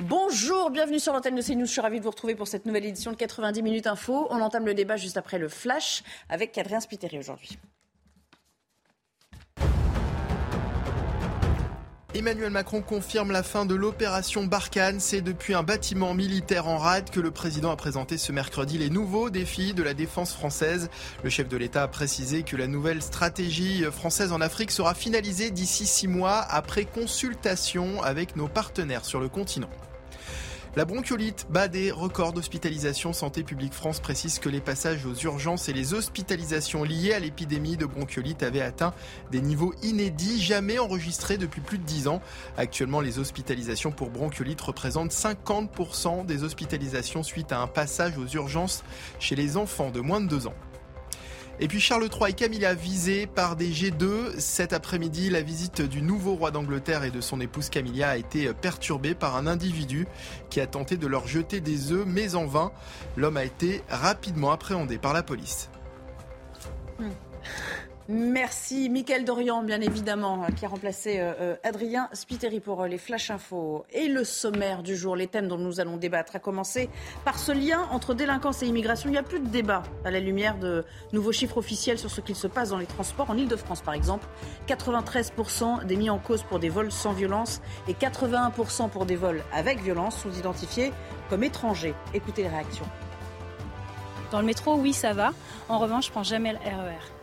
Bonjour, bienvenue sur l'antenne de CNews. Je suis ravie de vous retrouver pour cette nouvelle édition de 90 minutes info. On entame le débat juste après le flash avec Adrien Spiteri aujourd'hui. Emmanuel Macron confirme la fin de l'opération Barkhane. C'est depuis un bâtiment militaire en rade que le président a présenté ce mercredi les nouveaux défis de la défense française. Le chef de l'État a précisé que la nouvelle stratégie française en Afrique sera finalisée d'ici six mois après consultation avec nos partenaires sur le continent. La bronchiolite bat des records d'hospitalisation. Santé publique France précise que les passages aux urgences et les hospitalisations liées à l'épidémie de bronchiolite avaient atteint des niveaux inédits, jamais enregistrés depuis plus de 10 ans. Actuellement, les hospitalisations pour bronchiolite représentent 50% des hospitalisations suite à un passage aux urgences chez les enfants de moins de 2 ans. Et puis Charles III et Camilla visés par des G2. Cet après-midi, la visite du nouveau roi d'Angleterre et de son épouse Camilla a été perturbée par un individu qui a tenté de leur jeter des œufs, mais en vain. L'homme a été rapidement appréhendé par la police. Hmm. Merci. Mickaël Dorian, bien évidemment, qui a remplacé euh, euh, Adrien Spiteri pour euh, les Flash Info. Et le sommaire du jour, les thèmes dont nous allons débattre, a commencé par ce lien entre délinquance et immigration. Il n'y a plus de débat à la lumière de nouveaux chiffres officiels sur ce qu'il se passe dans les transports. En Ile-de-France, par exemple, 93% des mis en cause pour des vols sans violence et 81% pour des vols avec violence sont identifiés comme étrangers. Écoutez les réactions. Dans le métro, oui, ça va. En revanche, je prends jamais le RER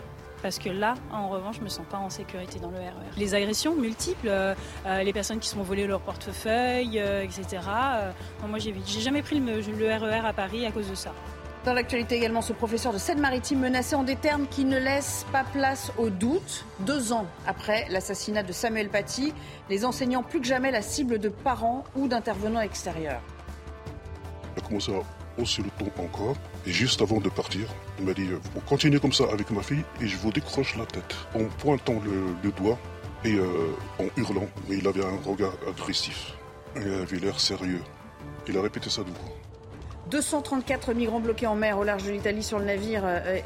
parce que là, en revanche, je me sens pas en sécurité dans le RER. Les agressions multiples, euh, euh, les personnes qui se font voler leur portefeuille, euh, etc. moi, j'ai jamais pris le, RER à Paris à cause de ça. Dans l'actualité également, ce professeur de Seine-Maritime menacé en des termes qui ne laissent pas place au doute. Deux ans après l'assassinat de Samuel Paty, les enseignants plus que jamais la cible de parents ou d'intervenants extérieurs. Comment ça on le tombe encore. Et juste avant de partir, il m'a dit On continue comme ça avec ma fille et je vous décroche la tête. En pointant le, doigt et euh, en hurlant, mais il avait un regard agressif. Il avait l'air sérieux. Il a répété ça beaucoup. 234 migrants bloqués en mer au large de l'Italie sur le navire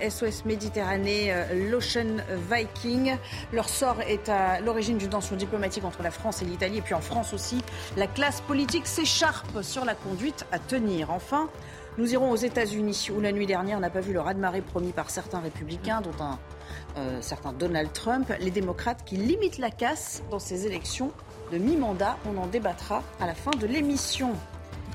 SOS euh, Méditerranée, euh, l'Ocean Viking. Leur sort est à l'origine d'une tension diplomatique entre la France et l'Italie. Et puis en France aussi, la classe politique s'écharpe sur la conduite à tenir. Enfin, nous irons aux États-Unis, où la nuit dernière n'a pas vu le raz-de-marée promis par certains républicains, dont un euh, certain Donald Trump, les démocrates qui limitent la casse dans ces élections de mi-mandat. On en débattra à la fin de l'émission.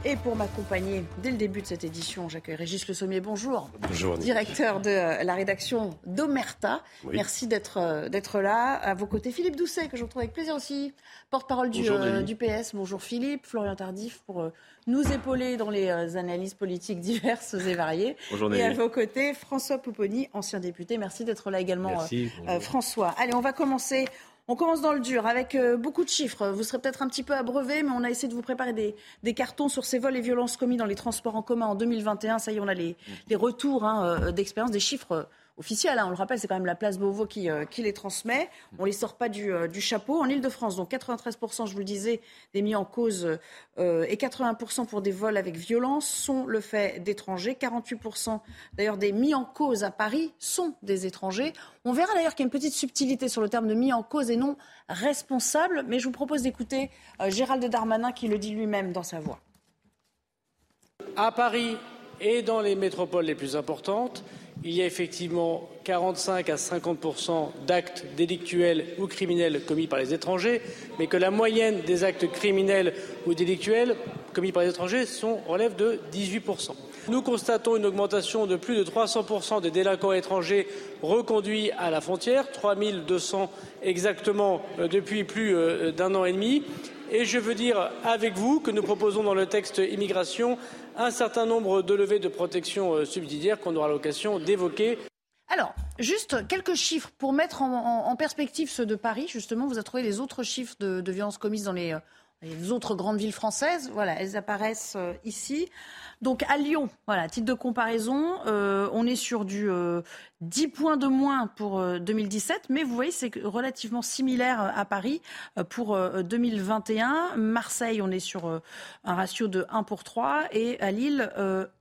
Et pour m'accompagner dès le début de cette édition, j'accueille Régis Le Sommier. Bonjour. Bonjour. Directeur de euh, la rédaction d'Omerta. Merci d'être euh, d'être là. À vos côtés, Philippe Doucet, que je retrouve avec plaisir aussi, porte-parole du, euh, du, PS. Bonjour Philippe. Florian Tardif pour nous épauler dans les analyses politiques diverses et variées. Bonjour et à vos côtés, François Pouponi, ancien député. Merci d'être là également, Merci. François. Allez, on va commencer on commence dans le dur avec euh, beaucoup de chiffres. Vous serez peut-être un petit peu abreuvé, mais on a essayé de vous préparer des, cartons sur ces vols et violences commis dans les transports en commun en 2021. Ça y est, on a les, retours hein, euh, d'expérience, des chiffres officiels. Hein. on le rappelle, c'est quand même la place Beauvau qui, euh, qui les transmet. On les sort pas du, du chapeau. En Ile-de-France, donc 93%, je vous le disais, des mis en cause et 80% pour des vols avec violence sont le fait d'étrangers. 48% d'ailleurs des mis en cause à Paris sont des étrangers. On verra d'ailleurs qu'il y a une petite subtilité sur le terme de mis en cause et non responsable, mais je vous propose d'écouter euh, Gérald Darmanin qui le dit lui-même dans sa voix. À Paris et dans les métropoles les plus importantes, il y a effectivement 45 à 50 d'actes délictuels ou criminels commis par les étrangers, mais que la moyenne des actes criminels ou délictuels commis par les étrangers relève de 18 nous constatons une augmentation de plus de 300% des délinquants étrangers reconduits à la frontière, 3200 exactement euh, depuis plus euh, d'un an et demi. Et je veux dire avec vous que nous proposons dans le texte immigration un certain nombre de levées de protection euh, subsidiaire qu'on aura l'occasion d'évoquer. Alors, juste quelques chiffres pour mettre en, perspective ceux de Paris. Justement, vous avez trouvé les autres chiffres de, violences commises dans les, les autres grandes villes françaises, voilà, elles apparaissent ici. Donc à Lyon, voilà, titre de comparaison, euh, on est sur du 10 euh, points de moins pour 2017, euh, mais vous voyez, c'est relativement similaire à Paris pour 2021. Marseille, on est sur un ratio de 1 pour 3 et à Lille,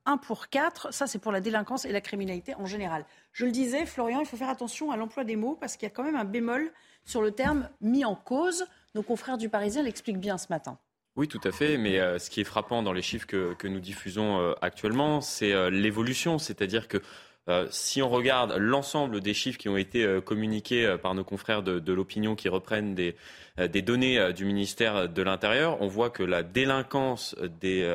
1 pour 4. Ça, c'est pour la délinquance et la criminalité en général. Je le disais, Florian, il faut faire attention à l'emploi des mots parce qu'il y a quand même un bémol sur le terme mis en cause. Nos confrères du Parisien l'expliquent bien ce matin. Oui, tout à fait. Mais euh, ce qui est frappant dans les chiffres que, nous diffusons euh, actuellement, c'est euh, l'évolution. C'est-à-dire que si on regarde l'ensemble des chiffres qui ont été communiqués par nos confrères de, de l'opinion qui reprennent des, des données du ministère de l'Intérieur, on voit que la délinquance des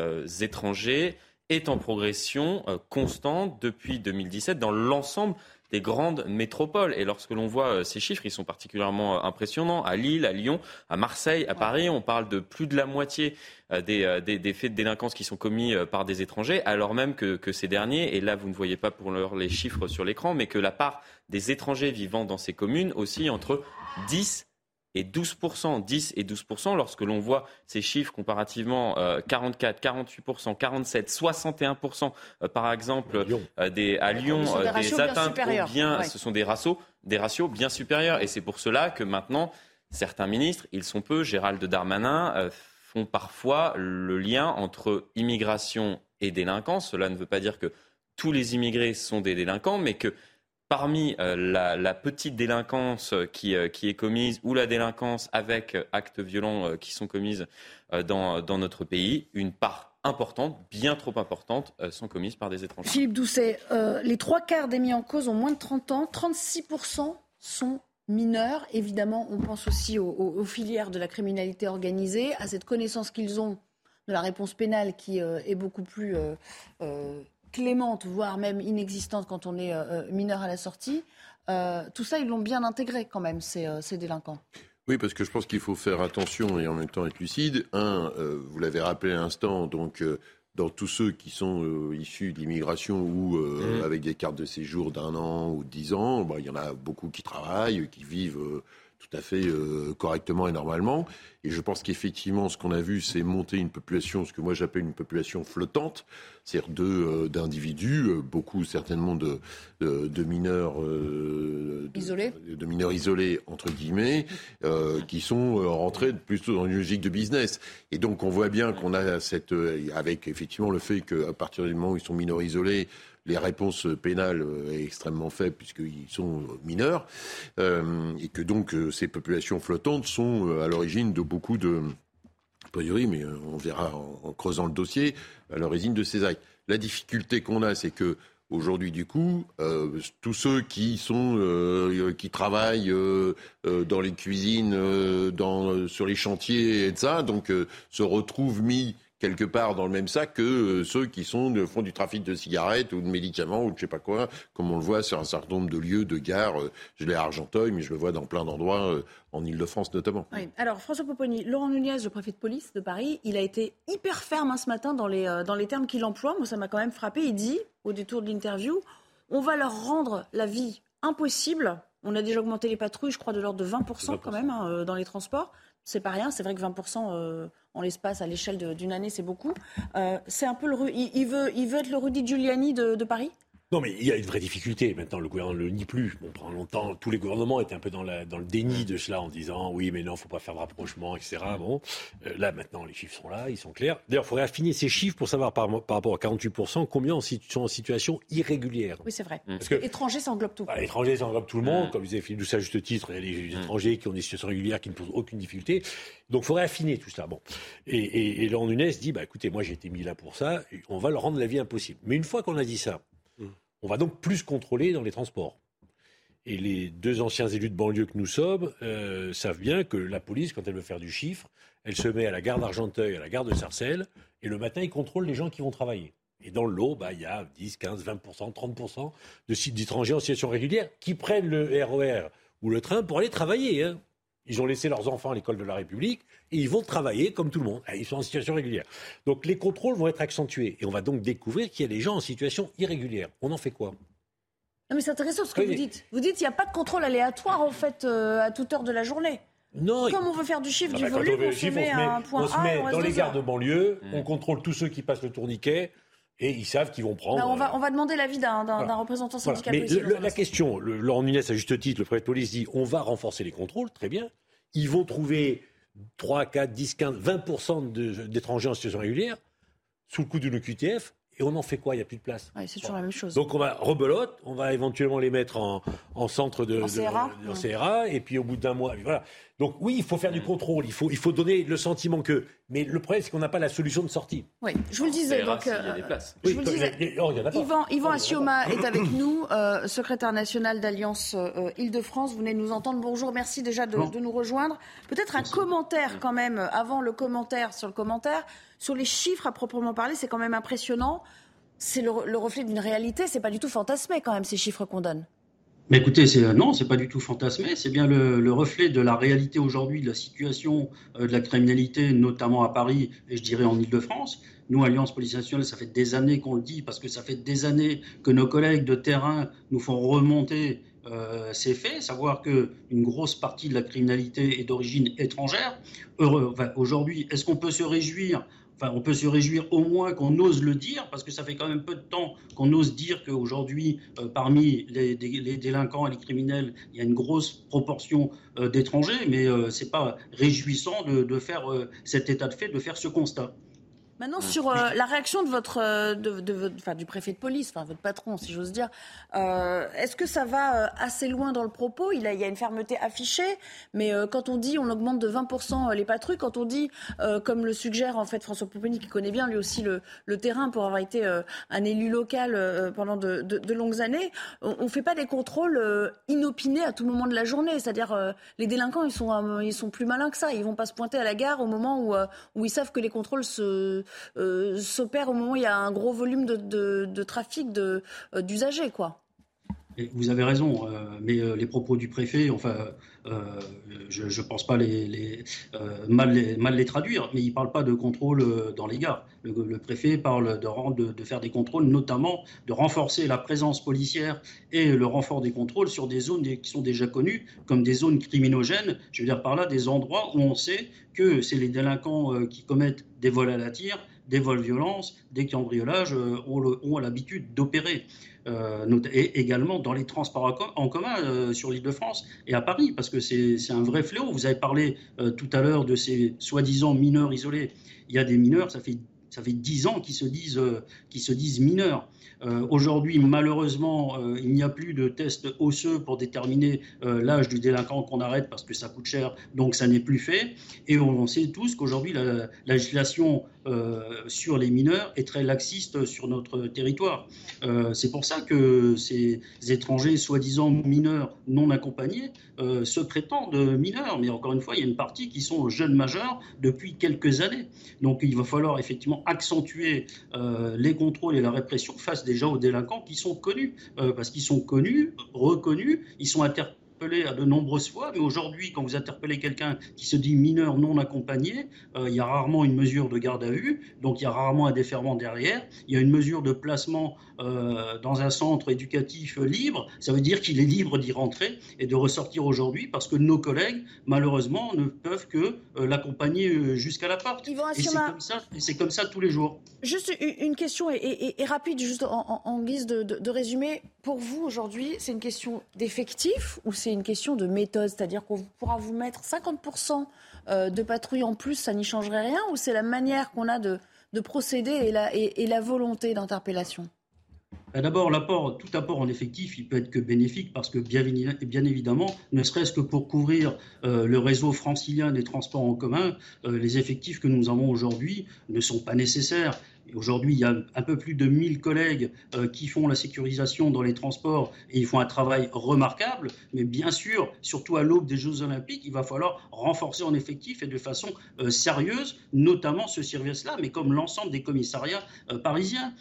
étrangers est en progression constante depuis 2017 dans l'ensemble des grandes métropoles. Et lorsque l'on voit euh, ces chiffres, ils sont particulièrement euh, impressionnants. À Lille, à Lyon, à Marseille, à Paris, on parle de plus de la moitié euh, des, des, faits de délinquance qui sont commis par des étrangers, alors même que, que, ces derniers, et là vous ne voyez pas pour l'heure les chiffres sur l'écran, mais que la part des étrangers vivant dans ces communes aussi entre 10 et 12%, 10 et 12%, lorsque l'on voit ces chiffres comparativement, 44, 48%, 47, 61%, par exemple, euh, des, à Lyon, euh, des, atteintes bien, ce sont des ratios, des ratios bien supérieurs. Et c'est pour cela que maintenant, certains ministres, ils sont peu, Gérald Darmanin, euh, font parfois le lien entre immigration et délinquance. Cela ne veut pas dire que tous les immigrés sont des délinquants, mais que parmi euh, la, petite délinquance qui, euh, qui, est commise ou la délinquance avec euh, actes violents qui sont commises dans, dans, notre pays, une part importante, bien trop importante, sont commises par des étrangers. Philippe Doucet, les trois quarts des mis en cause ont moins de 30 ans, 36% sont mineurs. Évidemment, on pense aussi aux, filières de la criminalité organisée, à cette connaissance qu'ils ont de la réponse pénale qui est beaucoup plus clémente, voire même inexistante quand on est euh, euh, mineur à la sortie. Euh, tout ça, ils l'ont bien intégré quand même, ces, délinquants. Oui, parce que je pense qu'il faut faire attention et en même temps être lucide. Un, vous l'avez rappelé à l'instant, donc dans tous ceux qui sont issus de l'immigration ou mmh. avec des cartes de séjour d'un an ou de dix ans, bah, il y en a beaucoup qui travaillent, qui vivent tout à fait euh, correctement et normalement. Et je pense qu'effectivement, ce qu'on a vu, c'est monter une population, ce que moi j'appelle une population flottante, c'est-à-dire euh, d'individus, euh, beaucoup certainement de, de, mineurs isolés, de mineurs isolés entre guillemets, qui sont rentrés plutôt dans une logique de business. Et donc on voit bien qu'on a cette, avec effectivement le fait qu'à partir du moment où ils sont mineurs isolés, les réponses pénales euh, extrêmement faibles puisqu'ils sont mineurs, euh, et que donc euh, ces populations flottantes sont à l'origine de beaucoup de, a priori, mais on verra en, creusant le dossier, à l'origine de ces actes. La difficulté qu'on a, c'est que Aujourd'hui, du coup, tous ceux qui sont qui travaillent dans les cuisines, sur les chantiers et ça, donc se retrouvent mis quelque part dans le même sac que euh, ceux qui sont, font du trafic de cigarettes ou de médicaments ou de je sais pas quoi, comme on le voit sur un certain nombre de lieux, de gares. Euh, je l'ai à Argenteuil, mais je le vois dans plein d'endroits, euh, en Ile-de-France notamment. Alors, François Popponi, Laurent Nunez, le préfet de police de Paris, il a été hyper ferme hein, ce matin dans les, dans les termes qu'il emploie. Moi, ça m'a quand même frappé. Il dit, au détour de l'interview, on va leur rendre la vie impossible. On a déjà augmenté les patrouilles, je crois, de l'ordre de 20%, quand même hein, dans les transports. C'est pas rien, c'est vrai que 20% en l'espace, à l'échelle d'une année, c'est beaucoup. Euh, c'est un peu le. Il, veut, il veut être le Rudy Giuliani de Paris? Non, mais il y a une vraie difficulté. Maintenant, le gouvernement ne le nie plus. Bon, pendant longtemps, tous les gouvernements étaient un peu dans, la, dans le déni de cela en disant oui, mais non, faut pas faire de rapprochement, etc. Bon, euh, là, maintenant, les chiffres sont là, ils sont clairs. D'ailleurs, il faudrait affiner ces chiffres pour savoir par, par rapport à 48%, combien sont en situation irrégulière. Oui, c'est vrai. Parce que étrangers, ça englobe tout. Bah, étrangers, ça englobe tout le monde. Comme disait Philippe Doucet à juste titre, il y a les mmh. étrangers qui ont des situations régulières qui ne posent aucune difficulté. Donc, il faudrait affiner tout cela. Bon. Et, et, et dit bah, écoutez, moi, j'ai été mis là pour ça, on va leur rendre la vie impossible. Mais une fois qu'on a dit ça, on va donc plus contrôler dans les transports. Et les deux anciens élus de banlieue que nous sommes euh, savent bien que la police, quand elle veut faire du chiffre, elle se met à la gare d'Argenteuil, à la gare de Sarcelles, et le matin, ils contrôlent les gens qui vont travailler. Et dans le lot, bah, il y a 10, 15, 20%, 30% de sites d'étrangers en situation régulière qui prennent le RER e ou le train pour aller travailler. Hein. Ils ont laissé leurs enfants à l'école de la République et ils vont travailler comme tout le monde. Ils sont en situation régulière. Donc les contrôles vont être accentués et on va donc découvrir qu'il y a des gens en situation irrégulière. On en fait quoi? Non mais c'est intéressant ce que vous dites. Vous dites qu'il n'y a pas de contrôle aléatoire en fait euh, à toute heure de la journée. Non, Comme on veut faire du chiffre, Ah bah, volume, on on se met à un point on se met on dans les gares de banlieue, Mmh. on contrôle tous ceux qui passent le tourniquet et ils savent qu'ils vont prendre. Bah, on, va, euh, on va demander l'avis d'un d'un- Voilà. d'un représentant Voilà. syndical Mais policier le- le- la question, le, Laurent Nunez, à juste titre, le préfet de police dit on va renforcer les contrôles, très bien. Ils vont trouver 3, 4, 10, 15, 20% de- d'étrangers en situation régulière sous le coup d'une OQTF et on en fait quoi? Il n'y a plus de place. Ouais, c'est toujours la même chose. Donc on va rebelote, on va éventuellement les mettre en, en centre de, En de- CRA, en. CRA, et puis au bout d'un mois, voilà. Donc oui, il faut faire du contrôle, il faut, il faut donner le sentiment que. Mais le problème, c'est qu'on n'a pas la solution de sortie. Oui, je vous le disais. Donc, s'il y a euh, des places. je vous le Oui, disais. les- les- oh, il y en a pas. Yvan, Yvan Oh, il Assioma est avec nous, euh, secrétaire national d'Alliance euh, Île-de-France. Vous venez de nous entendre. Bonjour, merci déjà de, Bon. de nous rejoindre. Peut-être un commentaire quand même, euh, avant le commentaire sur le commentaire, sur les chiffres à proprement parler, c'est quand même impressionnant. C'est le, le reflet d'une réalité, c'est pas du tout fantasmé quand même ces chiffres qu'on donne. Mais écoutez, c'est euh, non, c'est pas du tout fantasmé, c'est bien le, le reflet de la réalité aujourd'hui, de la situation euh, de la criminalité, notamment à Paris et je dirais en Île-de-France. Nous, Alliance Police Nationale, ça fait des années qu'on le dit, parce que ça fait des années que nos collègues de terrain nous font remonter euh, ces faits, savoir que une grosse partie de la criminalité est d'origine étrangère. Heureux, aujourd'hui, est-ce qu'on peut se réjouir Enfin, on peut se réjouir au moins qu'on ose le dire, parce que ça fait quand même peu de temps qu'on ose dire qu'aujourd'hui, euh, parmi les, délinquants et les criminels, il y a une grosse proportion euh, d'étrangers, mais euh, c'est pas réjouissant de, de faire euh, cet état de fait, de faire ce constat. Maintenant, sur euh, la réaction de votre, euh, de, de votre- enfin, du préfet de police, enfin votre patron, si j'ose dire, euh, est-ce que ça va euh, assez loin dans le propos? Il, a, il y a une fermeté affichée, mais euh, quand on dit on augmente de 20% les patrouilles, quand on dit, euh, comme le suggère en fait François Pouponi, qui connaît bien lui aussi le, le terrain pour avoir été euh, un élu local euh, pendant de, de- de longues années, on ne fait pas des contrôles euh, inopinés à tout moment de la journée. C'est-à-dire, euh, les délinquants, ils sont, ils sont plus malins que ça. Ils vont pas se pointer à la gare au moment où, où ils savent que les contrôles se, euh, s'opèrent au moment où il y a un gros volume de, de- trafic euh, d'usagers, quoi. Vous avez raison, euh, mais les propos du préfet, enfin, euh, je ne pense pas euh, mal, les, mal les traduire, mais il ne parle pas de contrôle euh, dans les gares. Le, préfet parle de, de, faire des contrôles, notamment de renforcer la présence policière et le renfort des contrôles sur des zones qui sont déjà connues comme des zones criminogènes. Je veux dire par là des endroits où on sait que c'est les délinquants qui commettent des vols à la tire, des vols violences, des cambriolages ont l'habitude d'opérer. Euh, et également dans les transports en com- en commun euh, sur l'île de France et à Paris, parce que c'est un vrai fléau. Vous avez parlé euh, tout à l'heure de ces soi-disant mineurs isolés. Il y a des mineurs, ça fait, ça fait 10 ans qu'ils se se disent mineurs. Euh, Aujourd'hui, malheureusement, euh, il n'y a plus de tests osseux pour déterminer euh, l'âge du délinquant qu'on arrête parce que ça coûte cher, donc ça n'est plus fait. Et on, sait tous qu'aujourd'hui, la, la législation sur les mineurs est très laxiste sur notre territoire. C'est pour ça que ces étrangers, soi-disant mineurs non accompagnés, se prétendent mineurs. Mais encore une fois, il y a une partie qui sont jeunes majeurs depuis quelques années. Donc il va falloir effectivement accentuer les contrôles et la répression face déjà aux délinquants qui sont connus, euh, parce qu'ils sont connus, reconnus, ils sont interpellés à de nombreuses fois, mais aujourd'hui, quand vous interpellez quelqu'un qui se dit mineur non accompagné, euh, il y a rarement une mesure de garde à vue, donc il y a rarement un déferment derrière, il y a une mesure de placement euh, dans un centre éducatif libre, ça veut dire qu'il est libre d'y rentrer et de ressortir aujourd'hui, parce que nos collègues, malheureusement, ne peuvent que euh, l'accompagner euh, jusqu'à la porte. Yvan Et c'est comme ça, et c'est comme ça tous les jours. Juste une question et, et- et rapide, juste en, en- en guise de, de- de résumé. Pour vous, aujourd'hui, c'est une question d'effectif ou c'est une question de méthode. C'est-à-dire qu'on pourra vous mettre 50% euh, de patrouilles en plus, ça n'y changerait rien Ou c'est la manière qu'on a de, de procéder et la, volonté d'interpellation? D'abord, l'apport, tout apport en effectif, il peut être que bénéfique parce que bien, évi- bien évidemment, ne serait-ce que pour couvrir euh, le réseau francilien des transports en commun, euh, les effectifs que nous avons aujourd'hui ne sont pas nécessaires. Aujourd'hui, il y a un peu plus de 1000 collègues euh, qui font la sécurisation dans les transports et ils font un travail remarquable. Mais bien sûr, surtout à l'aube des Jeux Olympiques, il va falloir renforcer en effectif et de façon euh, sérieuse, notamment ce service-là, mais comme l'ensemble des commissariats euh, parisiens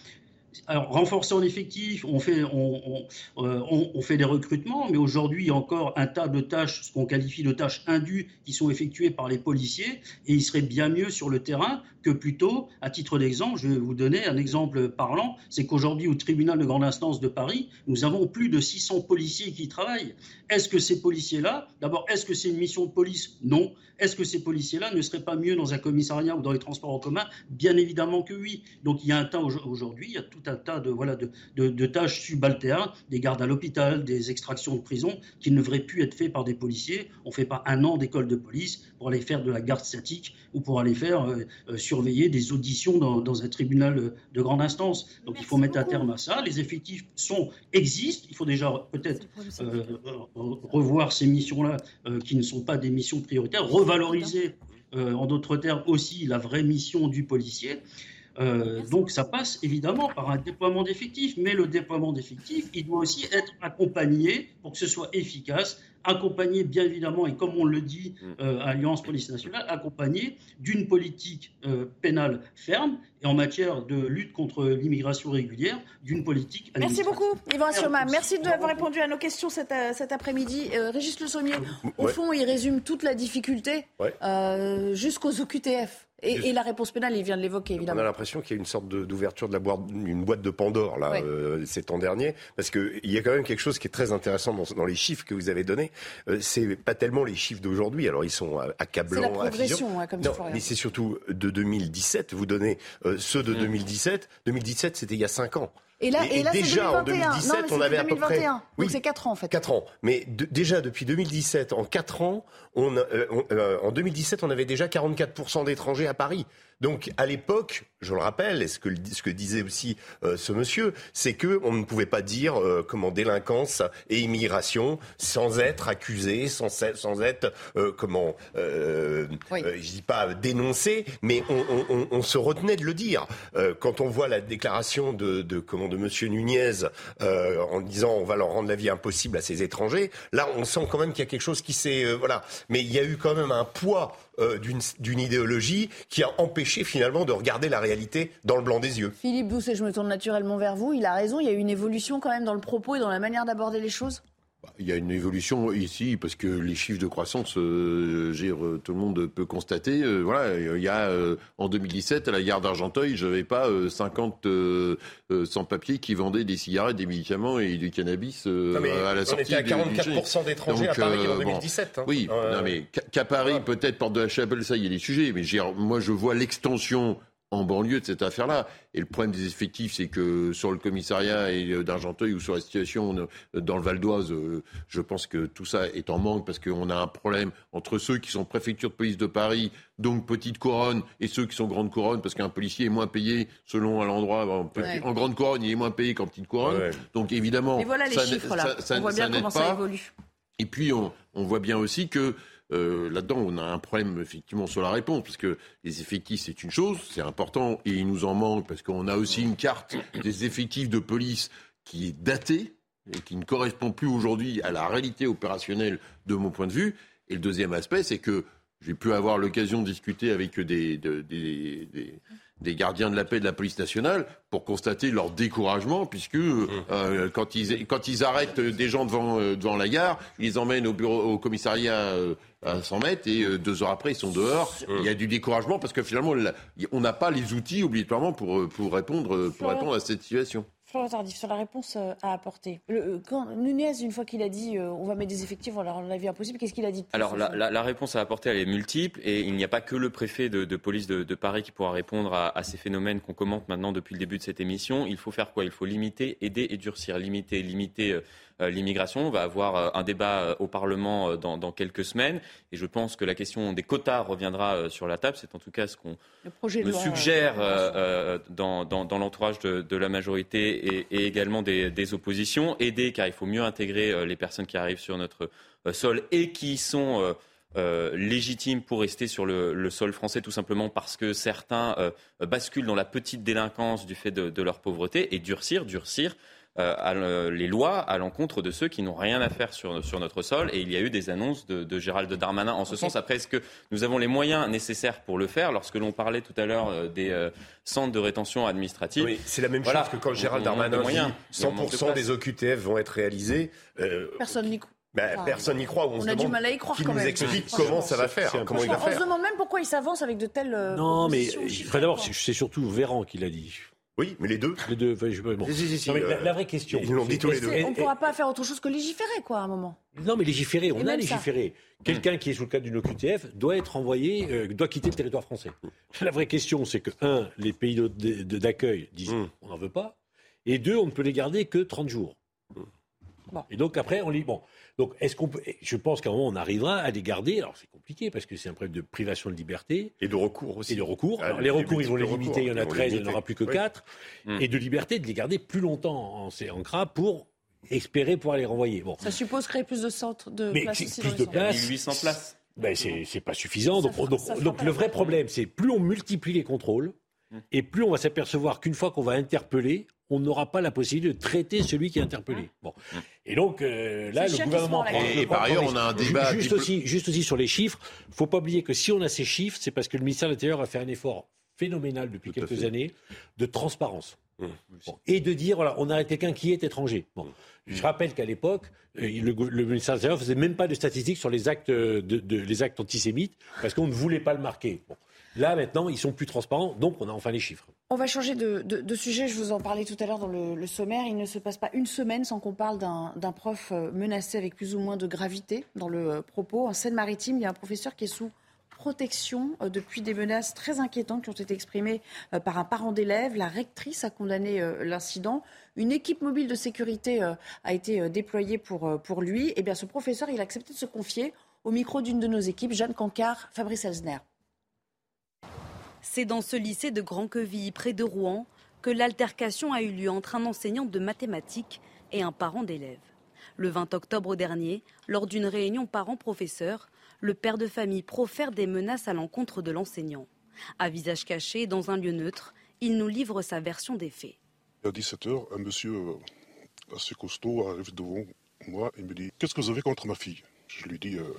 alors, renforcer en effectif, on fait, on, euh, on, on, fait des recrutements, mais aujourd'hui, il y a encore un tas de tâches, ce qu'on qualifie de tâches indues, qui sont effectuées par les policiers, et il serait bien mieux sur le terrain que plutôt, à titre d'exemple, je vais vous donner un exemple parlant, c'est qu'aujourd'hui, au tribunal de grande instance de Paris, nous avons plus de 600 policiers qui travaillent. Est-ce que ces policiers-là, d'abord, est-ce que c'est une mission de police? Non. Est-ce que ces policiers-là ne seraient pas mieux dans un commissariat ou dans les transports en commun? Bien évidemment que oui. Donc il y a un tas aujourd'hui, il y a tout un tas de, voilà, de, de, tâches subalternes, des gardes à l'hôpital, des extractions de prison, qui ne devraient plus être faites par des policiers. On ne fait pas un an d'école de police pour aller faire de la garde statique ou pour aller faire euh, euh, surveiller des auditions dans, dans, un tribunal euh, de grande instance. Donc il faut mettre un terme à ça. Les effectifs sont, existent. Il faut déjà peut-être revoir ces missions-là qui ne sont pas des missions prioritaires, revaloriser en d'autres termes aussi la vraie mission du policier. Euh, donc ça passe évidemment par un déploiement d'effectifs, mais le déploiement d'effectifs, il doit aussi être accompagné pour que ce soit efficace, accompagné bien évidemment, et comme on le dit mm. euh, à Alliance Police Nationale, accompagné d'une politique euh, pénale ferme et en matière de lutte contre l'immigration régulière, d'une politique Merci beaucoup, Yvan Assirma. Merci d'avoir répondu à nos questions cet, cet après-midi. Régis Le Sommier, au fond, il résume toute la difficulté jusqu'aux OQTF. Et, la réponse pénale, il vient de l'évoquer, évidemment. On a l'impression qu'il y a une sorte d'ouverture de, la boîte, une boîte de Pandore, là, euh, ces temps derniers. Parce qu'il y a quand même quelque chose qui est très intéressant dans, les chiffres que vous avez donnés. Euh, c'est pas tellement les chiffres d'aujourd'hui. Alors, ils sont accablants. C'est la progression, hein, comme non, mais c'est surtout de 2017. Vous donnez euh, ceux de 2017. Mmh. 2017, c'était il y a 5 ans. Et là, et, là déjà en 2017, on avait 2021. à peu près. Donc c'est 4 ans en fait. 4 ans. Mais déjà depuis 2017, en 4 ans, on, euh, en 2017, on avait déjà 44% d'étrangers à Paris. Donc à l'époque, je le rappelle, et ce que, ce que disait aussi euh, ce monsieur, c'est que on ne pouvait pas dire euh, comment délinquance et immigration sans être accusé, sans, sans être euh, comment, je dis pas dénoncé, mais on, on, on, se retenait de le dire. quand on voit la déclaration de, de comment de monsieur Nunez en disant on va leur rendre la vie impossible à ces étrangers, là on sent quand même qu'il y a quelque chose qui s'est voilà. Mais il y a eu quand même un poids euh, d'une idéologie qui a empêché finalement de regarder la réalité dans le blanc des yeux. Philippe Doucet, je me tourne naturellement vers vous. Il a raison, il y a eu une évolution quand même dans le propos et dans la manière d'aborder les choses? Il y a une évolution ici parce que les chiffres de croissance, euh, tout le monde peut constater. Euh, voilà, il y a euh, en 2017 à la gare d'Argenteuil, je n'avais pas 50 sans-papiers qui vendaient des cigarettes, des médicaments et du cannabis à la sortie. On était à 44% d'étrangers à Paris en 2017. Hein. Oui, non, mais qu'à Paris, peut-être porte de la Chapelle, ça, il y a des sujets. Mais moi, je vois l'extension en banlieue de cette affaire-là. Et le problème des effectifs, c'est que sur le commissariat et d'Argenteuil ou sur la situation dans le Val d'Oise, euh, je pense que tout ça est en manque parce qu'on a un problème entre ceux qui sont préfecture de police de Paris, donc petite couronne, et ceux qui sont grande couronne, parce qu'un policier est moins payé selon l'endroit. En, grande couronne, il est moins payé qu'en petite couronne. Donc évidemment, voilà les chiffres, là. on voit bien comment ça évolue. Et puis on, on voit bien aussi que euh, là-dedans, on a un problème effectivement sur la réponse, parce que les effectifs, c'est une chose, c'est important, et il nous en manque, parce qu'on a aussi une carte des effectifs de police qui est datée et qui ne correspond plus aujourd'hui à la réalité opérationnelle de mon point de vue. Et le deuxième aspect, c'est que j'ai pu avoir l'occasion de discuter avec des, gardiens de la paix de la police nationale pour constater leur découragement, puisque mmh. euh, quand, ils, quand ils arrêtent des gens devant, euh, devant la gare, ils les emmènent au, bureau, au commissariat euh, à 100 mètres et deux heures après, ils sont dehors. Il y a du découragement parce que finalement, on n'a pas les outils obligatoirement pour, pour, répondre, pour répondre à cette situation. Florent Tardif, sur la réponse euh, à apporter. Euh, quand Nunez, une fois qu'il a dit euh, on va mettre des effectifs, on la vie impossible, qu'est-ce qu'il a dit Alors la, réponse à apporter, elle est multiple et il n'y a pas que le préfet de, police de, Paris qui pourra répondre à, ces phénomènes qu'on commente maintenant depuis le début de cette émission. Il faut faire quoi? Il faut limiter, aider et durcir. Limiter, limiter euh, l'immigration. On va avoir euh, un débat euh, au Parlement dans, quelques semaines. Et je pense que la question des quotas reviendra sur la table. C'est en tout cas ce qu'on me suggère dans, dans, l'entourage de, la majorité et, également des, oppositions. Aider, car il faut mieux intégrer les personnes qui arrivent sur notre sol et qui sont... légitimes pour rester sur le, sol français, tout simplement parce que certains basculent dans la petite délinquance du fait de, de leur pauvreté, et durcir, durcir, euh, les lois à l'encontre de ceux qui n'ont rien à faire sur, sur notre sol. Et il y a eu des annonces de, de Gérald Darmanin en ce sens. Après, est-ce que nous avons les moyens nécessaires pour le faire? Lorsque l'on parlait tout à l'heure euh, des euh, centres de rétention administrative. Oui, c'est la même chose que quand Gérald Darmanin dit 100% des OQTF vont être réalisés. Personne n'y croit. Ben, personne n'y croit. On, on a du mal à y croire qui quand nous explique comment ça va faire, comment il va faire. On se demande même pourquoi il s'avance avec de telles. Non, mais d'abord, c'est surtout Véran qui l'a dit. Oui, mais les deux. Les deux. Enfin, je, bon. si, mais la, vraie question. Ils l'ont dit tous les deux. On ne pourra pas faire autre chose que légiférer, quoi, à un moment. Non, mais légiférer, on a légiféré. Quelqu'un qui est sous le cadre d'une OQTF doit être envoyé, euh, doit quitter le territoire français. La vraie question, c'est que, un, les pays d'accueil disent mm. on n'en veut pas, et deux, on ne peut les garder que 30 jours. Bon. Et donc après, on lit. Bon, donc, est-ce qu'on peut. Je pense qu'à un moment, on arrivera à les garder. Alors, c'est compliqué parce que c'est un problème de privation de liberté. Et de recours aussi. Et de recours. Ah, les recours, ils vont les limiter. Il y en a 13, il n'y en aura plus que 4. Hmm. Et de liberté, de les garder plus longtemps en, en CRA pour espérer pouvoir les renvoyer. Bon. Ça suppose créer plus de centres de Mais places. plus de places. 800 places. Ben, c'est pas suffisant. donc, donc, le vrai problème, c'est plus on multiplie les contrôles, hmm. et plus on va s'apercevoir qu'une fois qu'on va interpeller, on n'aura pas la possibilité de traiter celui qui est interpellé. Bon. Et donc euh, là, le gouvernement prend. Et, par ailleurs, on a un débat. Juste, aussi, juste aussi sur les chiffres, il ne faut pas oublier que si on a ces chiffres, c'est parce que le ministère de l'Intérieur a fait un effort phénoménal depuis quelques années de transparence. Mmh. Et de dire, voilà, on a quelqu'un qui est étranger. Bon. Mmh. Je rappelle qu'à l'époque, euh, le, le, ministère de l'Intérieur ne faisait même pas de statistiques sur les actes, de, les actes antisémites parce qu'on ne voulait pas le marquer. Bon. Là, maintenant, ils sont plus transparents, donc on a enfin les chiffres. On va changer de, sujet. Je vous en parlais tout à l'heure dans le, sommaire. Il ne se passe pas une semaine sans qu'on parle d'un prof euh, menacé avec plus ou moins de gravité dans le euh, propos. En Seine-Maritime, il y a un professeur qui est sous protection euh, depuis des menaces très inquiétantes qui ont été exprimées par un parent d'élève. La rectrice a condamné l'incident. Une équipe mobile de sécurité a été déployée pour, lui. Et eh bien, ce professeur, il a accepté de se confier au micro d'une de nos équipes, Jeanne Cancard, Fabrice Elsner. C'est dans ce lycée de Grand-Quevilly, près de Rouen, que l'altercation a eu lieu entre un enseignant de mathématiques et un parent d'élève. Le 20 octobre dernier, lors d'une réunion parents-professeurs, le père de famille profère des menaces à l'encontre de l'enseignant. À visage caché, dans un lieu neutre, il nous livre sa version des faits. À 17h, un monsieur euh, assez costaud arrive devant moi et me dit Qu'est-ce que vous avez contre ma fille? Je lui dis euh,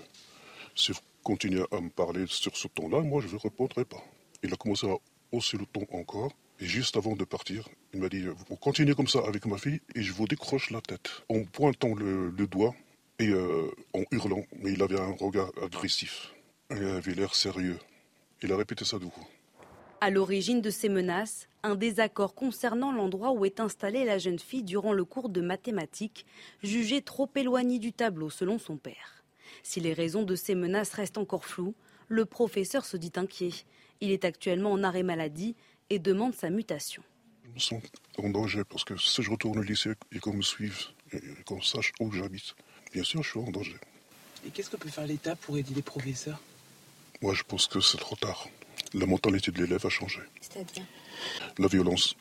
Si vous continuez à me parler sur ce ton-là, moi je ne répondrai pas. Il a commencé à hausser le ton encore. Et juste avant de partir, il m'a dit Vous continuez comme ça avec ma fille et je vous décroche la tête. En pointant le, doigt et euh, en hurlant. Mais il avait un regard agressif. Il avait l'air sérieux. Il a répété ça deux fois. À l'origine de ces menaces, un désaccord concernant l'endroit où est installée la jeune fille durant le cours de mathématiques, jugé trop éloigné du tableau selon son père. Si les raisons de ces menaces restent encore floues, le professeur se dit inquiet. Il est actuellement en arrêt maladie et demande sa mutation. Je me sens en danger parce que si je retourne au lycée et qu'on me suive et qu'on sache où j'habite, bien sûr, je suis en danger. Et qu'est-ce que peut faire l'État pour aider les professeurs? Moi, je pense que c'est trop tard. La mentalité de l'élève a changé. C'est-à-dire? La violence.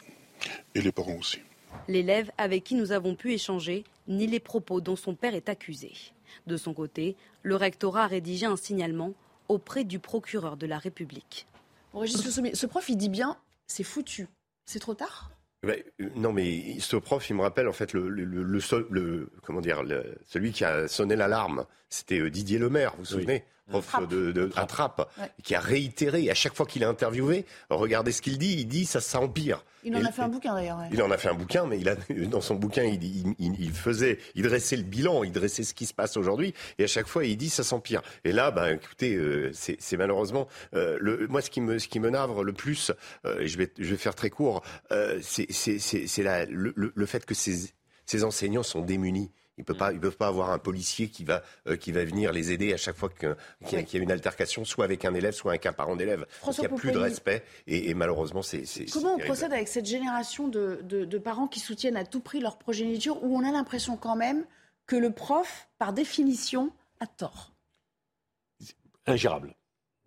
Et les parents aussi. L'élève avec qui nous avons pu échanger ni les propos dont son père est accusé. De son côté, le rectorat a rédigé un signalement auprès du procureur de la République ce prof, il dit bien, c'est foutu. C'est trop tard? Ben, euh, non, mais ce prof, il me rappelle en fait le, le, le, comment dire, celui qui a sonné l'alarme. C'était euh, Didier Lemaire, vous vous souvenez? Prof de, de Trappe, qui a réitéré à chaque fois qu'il est interviewé, regardez ce qu'il dit, il dit ça s'empire. Il en a fait un bouquin d'ailleurs. Il en a fait un bouquin, mais il a, dans son bouquin, il, il, faisait, il dressait le bilan, il dressait ce qui se passe aujourd'hui, et à chaque fois, il dit ça s'empire. Et là, ben, écoutez, euh, c'est malheureusement euh, le, moi ce qui me, ce qui me navre le plus, euh, et je vais, je vais faire très court, c'est le, le, le fait que ces, ces enseignants sont démunis. Ils ne pas, peuvent pas avoir un policier qui va, euh, qui va venir les aider à chaque fois qu'il y, a une altercation, soit avec un élève, soit avec un parent d'élève. Il n'y a plus de respect et, malheureusement, c'est. Comment on procède avec cette génération de, de, parents qui soutiennent à tout prix leur progéniture, où on a l'impression quand même que le prof, par définition, a tort? Ingérable.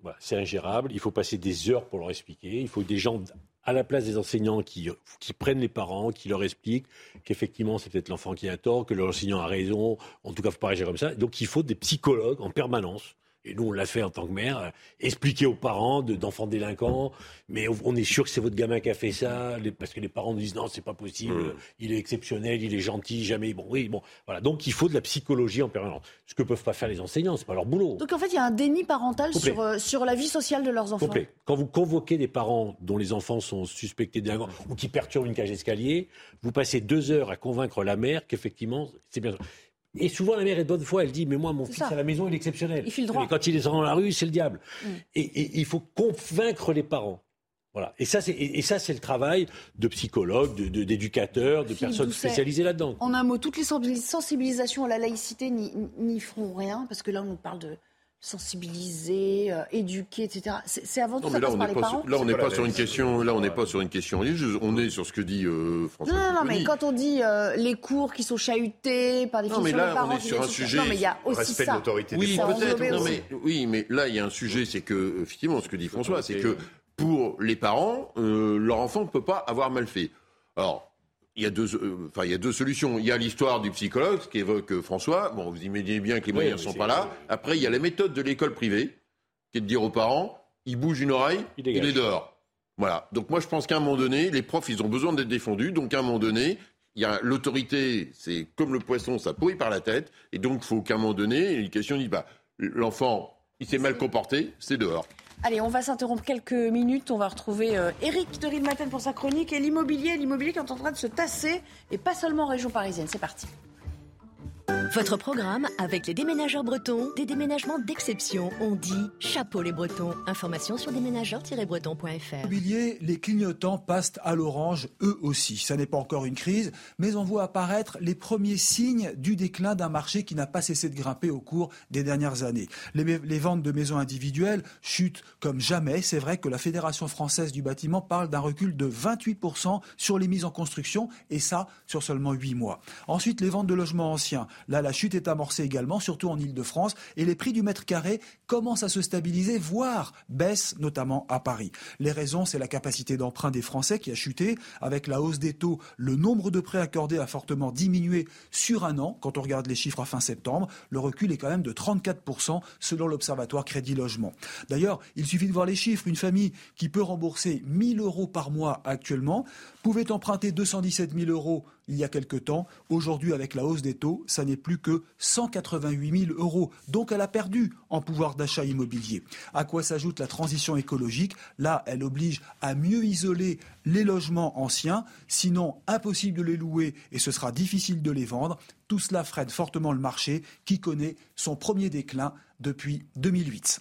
Voilà, c'est ingérable. Il faut passer des heures pour leur expliquer. Il faut des gens à la place des enseignants qui, qui prennent les parents, qui leur expliquent qu'effectivement c'est peut-être l'enfant qui a tort, que l'enseignant a raison, en tout cas il faut pas réagir comme ça. Donc il faut des psychologues en permanence et nous on l'a fait en tant que maire, euh, expliquer aux parents d'enfants délinquants, mais on est sûr que c'est votre gamin qui a fait ça, parce que les parents nous disent non, c'est pas possible, mmh. il est exceptionnel, il est gentil, jamais. Bon, oui, bon, voilà. Donc il faut de la psychologie en permanence, ce que peuvent pas faire les enseignants, c'est pas leur boulot. Donc en fait, il y a un déni parental sur, euh, sur la vie sociale de leurs enfants. Complet. Quand vous convoquez des parents dont les enfants sont suspectés délinquants ou qui perturbent une cage d'escalier, vous passez deux heures à convaincre la mère qu'effectivement, c'est bien. Et souvent, la mère est de bonne foi. Elle dit Mais moi, mon fils à la maison, il est exceptionnel. Il droit. Mais quand il est dans la rue, c'est le diable. Mm. Et, il faut convaincre les parents. Voilà. Et ça, c'est et, ça, c'est le travail de psychologues, d'éducateurs, de, de, personnes spécialisées là-dedans. En un mot, toutes les sensibilisations à la laïcité n'y feront rien, parce que là, on parle de sensibiliser, euh, éduquer, etc. C'est avant tout ça passe par les parents. là, on n'est pas, sur une question. Là, on n'est pas sur une question religieuse. On est sur ce que dit euh, François. Non, non, mais quand on dit euh, les cours qui sont chahutés par des non, mais là, on est sur un sujet. Non, mais il y a aussi ça. oui, peut-être. Mais, oui, mais là, il y a un sujet, c'est que effectivement, ce que dit François, c'est que pour les parents, leur enfant ne peut pas avoir mal fait. Alors, il y, a deux, euh, enfin, il y a deux solutions. Il y a l'histoire du psychologue, ce qu'évoque euh, François. Bon, vous imaginez bien que les moyens ne sont pas là. Après, il y a la méthode de l'école privée, qui est de dire aux parents, il bouge une oreille, il, est dehors. Voilà. Donc moi, je pense qu'à un moment donné, les profs, ils ont besoin d'être défendus. Donc à un moment donné, il y a l'autorité, c'est comme le poisson, ça pourrit par la tête. Et donc, il faut qu'à un moment donné, l'éducation dit, bah, l'enfant, il s'est mal comporté, c'est dehors. Allez, on va s'interrompre quelques minutes. On va retrouver euh, Eric de Matin pour sa chronique et l'immobilier. L'immobilier qui est en train de se tasser et pas seulement en région parisienne. C'est parti. Votre programme avec les déménageurs bretons, des déménagements d'exception. On dit chapeau les bretons. Information sur déménageurs-bretons.fr. les clignotants passent à l'orange eux aussi. Ça n'est pas encore une crise, mais on voit apparaître les premiers signes du déclin d'un marché qui n'a pas cessé de grimper au cours des dernières années. Les, les ventes de maisons individuelles chutent comme jamais. C'est vrai que la Fédération française du bâtiment parle d'un recul de 28% sur les mises en construction et ça sur seulement 8 mois. Ensuite, les ventes de logements anciens. Là, la chute est amorcée également, surtout en Ile-de-France, et les prix du mètre carré commencent à se stabiliser, voire baissent, notamment à Paris. Les raisons, c'est la capacité d'emprunt des Français qui a chuté. Avec la hausse des taux, le nombre de prêts accordés a fortement diminué sur un an. Quand on regarde les chiffres à fin septembre, le recul est quand même de 34% selon l'Observatoire Crédit Logement. D'ailleurs, il suffit de voir les chiffres. Une famille qui peut rembourser 1000 euros par mois actuellement pouvait emprunter 217 000 euros il y a quelque temps. Aujourd'hui, avec la hausse des taux, ça n'est plus que 188 000 euros. Donc elle a perdu en pouvoir d'achat immobilier. À quoi s'ajoute la transition écologique? Là, elle oblige à mieux isoler les logements anciens, sinon impossible de les louer et ce sera difficile de les vendre. Tout cela freine fortement le marché qui connaît son premier déclin depuis 2008.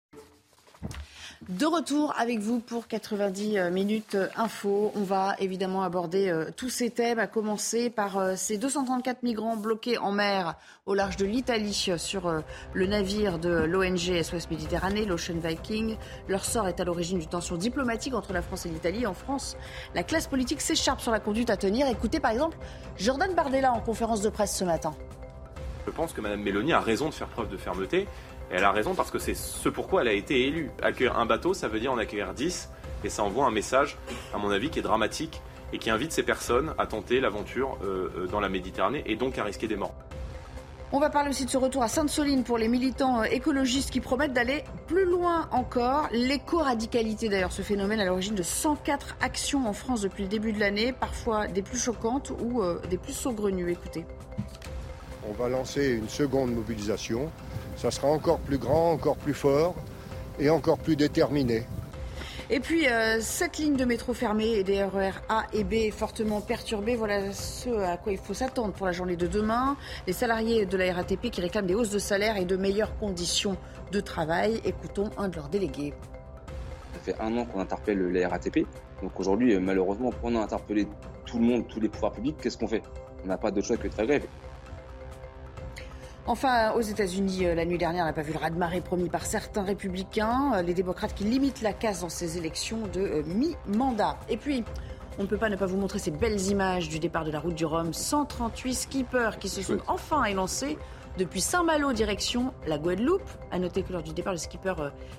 De retour avec vous pour 90 euh, minutes euh, info. On va évidemment aborder euh, tous ces thèmes, à commencer par ces 234 migrants bloqués en mer au large de l'Italie sur le navire de l'ONG SOS Méditerranée, l'Ocean Viking. Leur sort est à l'origine d'une tension diplomatique entre la France et l'Italie. En France, la classe politique s'écharpe sur la conduite à tenir. Écoutez par exemple Jordan Bardella en conférence de presse ce matin. Je pense que Mme Mélanie a raison de faire preuve de fermeté et elle a raison parce que c'est ce pourquoi elle a été élue. Accueillir un bateau, ça veut dire en accueillir 10. Et ça envoie un message, à mon avis, qui est dramatique et qui invite ces personnes à tenter l'aventure euh, euh, dans la Méditerranée et donc à risquer des morts. On va parler aussi de ce retour à Sainte-Soline pour les militants euh, écologistes qui promettent d'aller plus loin encore. L'éco-radicalité, d'ailleurs, ce phénomène à l'origine de 104 actions en France depuis le début de l'année, parfois des plus choquantes ou des plus saugrenues. Écoutez. On va lancer une seconde mobilisation ça sera encore plus grand, encore plus fort et encore plus déterminé. Et puis, euh, cette ligne de métro fermée et des RER A et B fortement perturbées, voilà ce à quoi il faut s'attendre pour la journée de demain. Les salariés de la RATP qui réclament des hausses de salaire et de meilleures conditions de travail. Écoutons un de leurs délégués. Ça fait un an qu'on interpelle la RATP. Donc aujourd'hui, malheureusement, pour on a interpellé tout le monde, tous les pouvoirs publics, qu'est-ce qu'on fait? On n'a pas d'autre choix que de faire grève. Enfin, aux États-Unis, euh, la nuit dernière, on n'a pas vu le raz-de-marée promis par certains républicains, euh, les démocrates qui limitent la casse dans ces élections de euh, mi-mandat. Et puis, on ne peut pas ne pas vous montrer ces belles images du départ de la route du Rhum. 138 skippers qui se sont enfin élancés depuis Saint-Malo direction la Guadeloupe. À noter que lors du départ, le skipper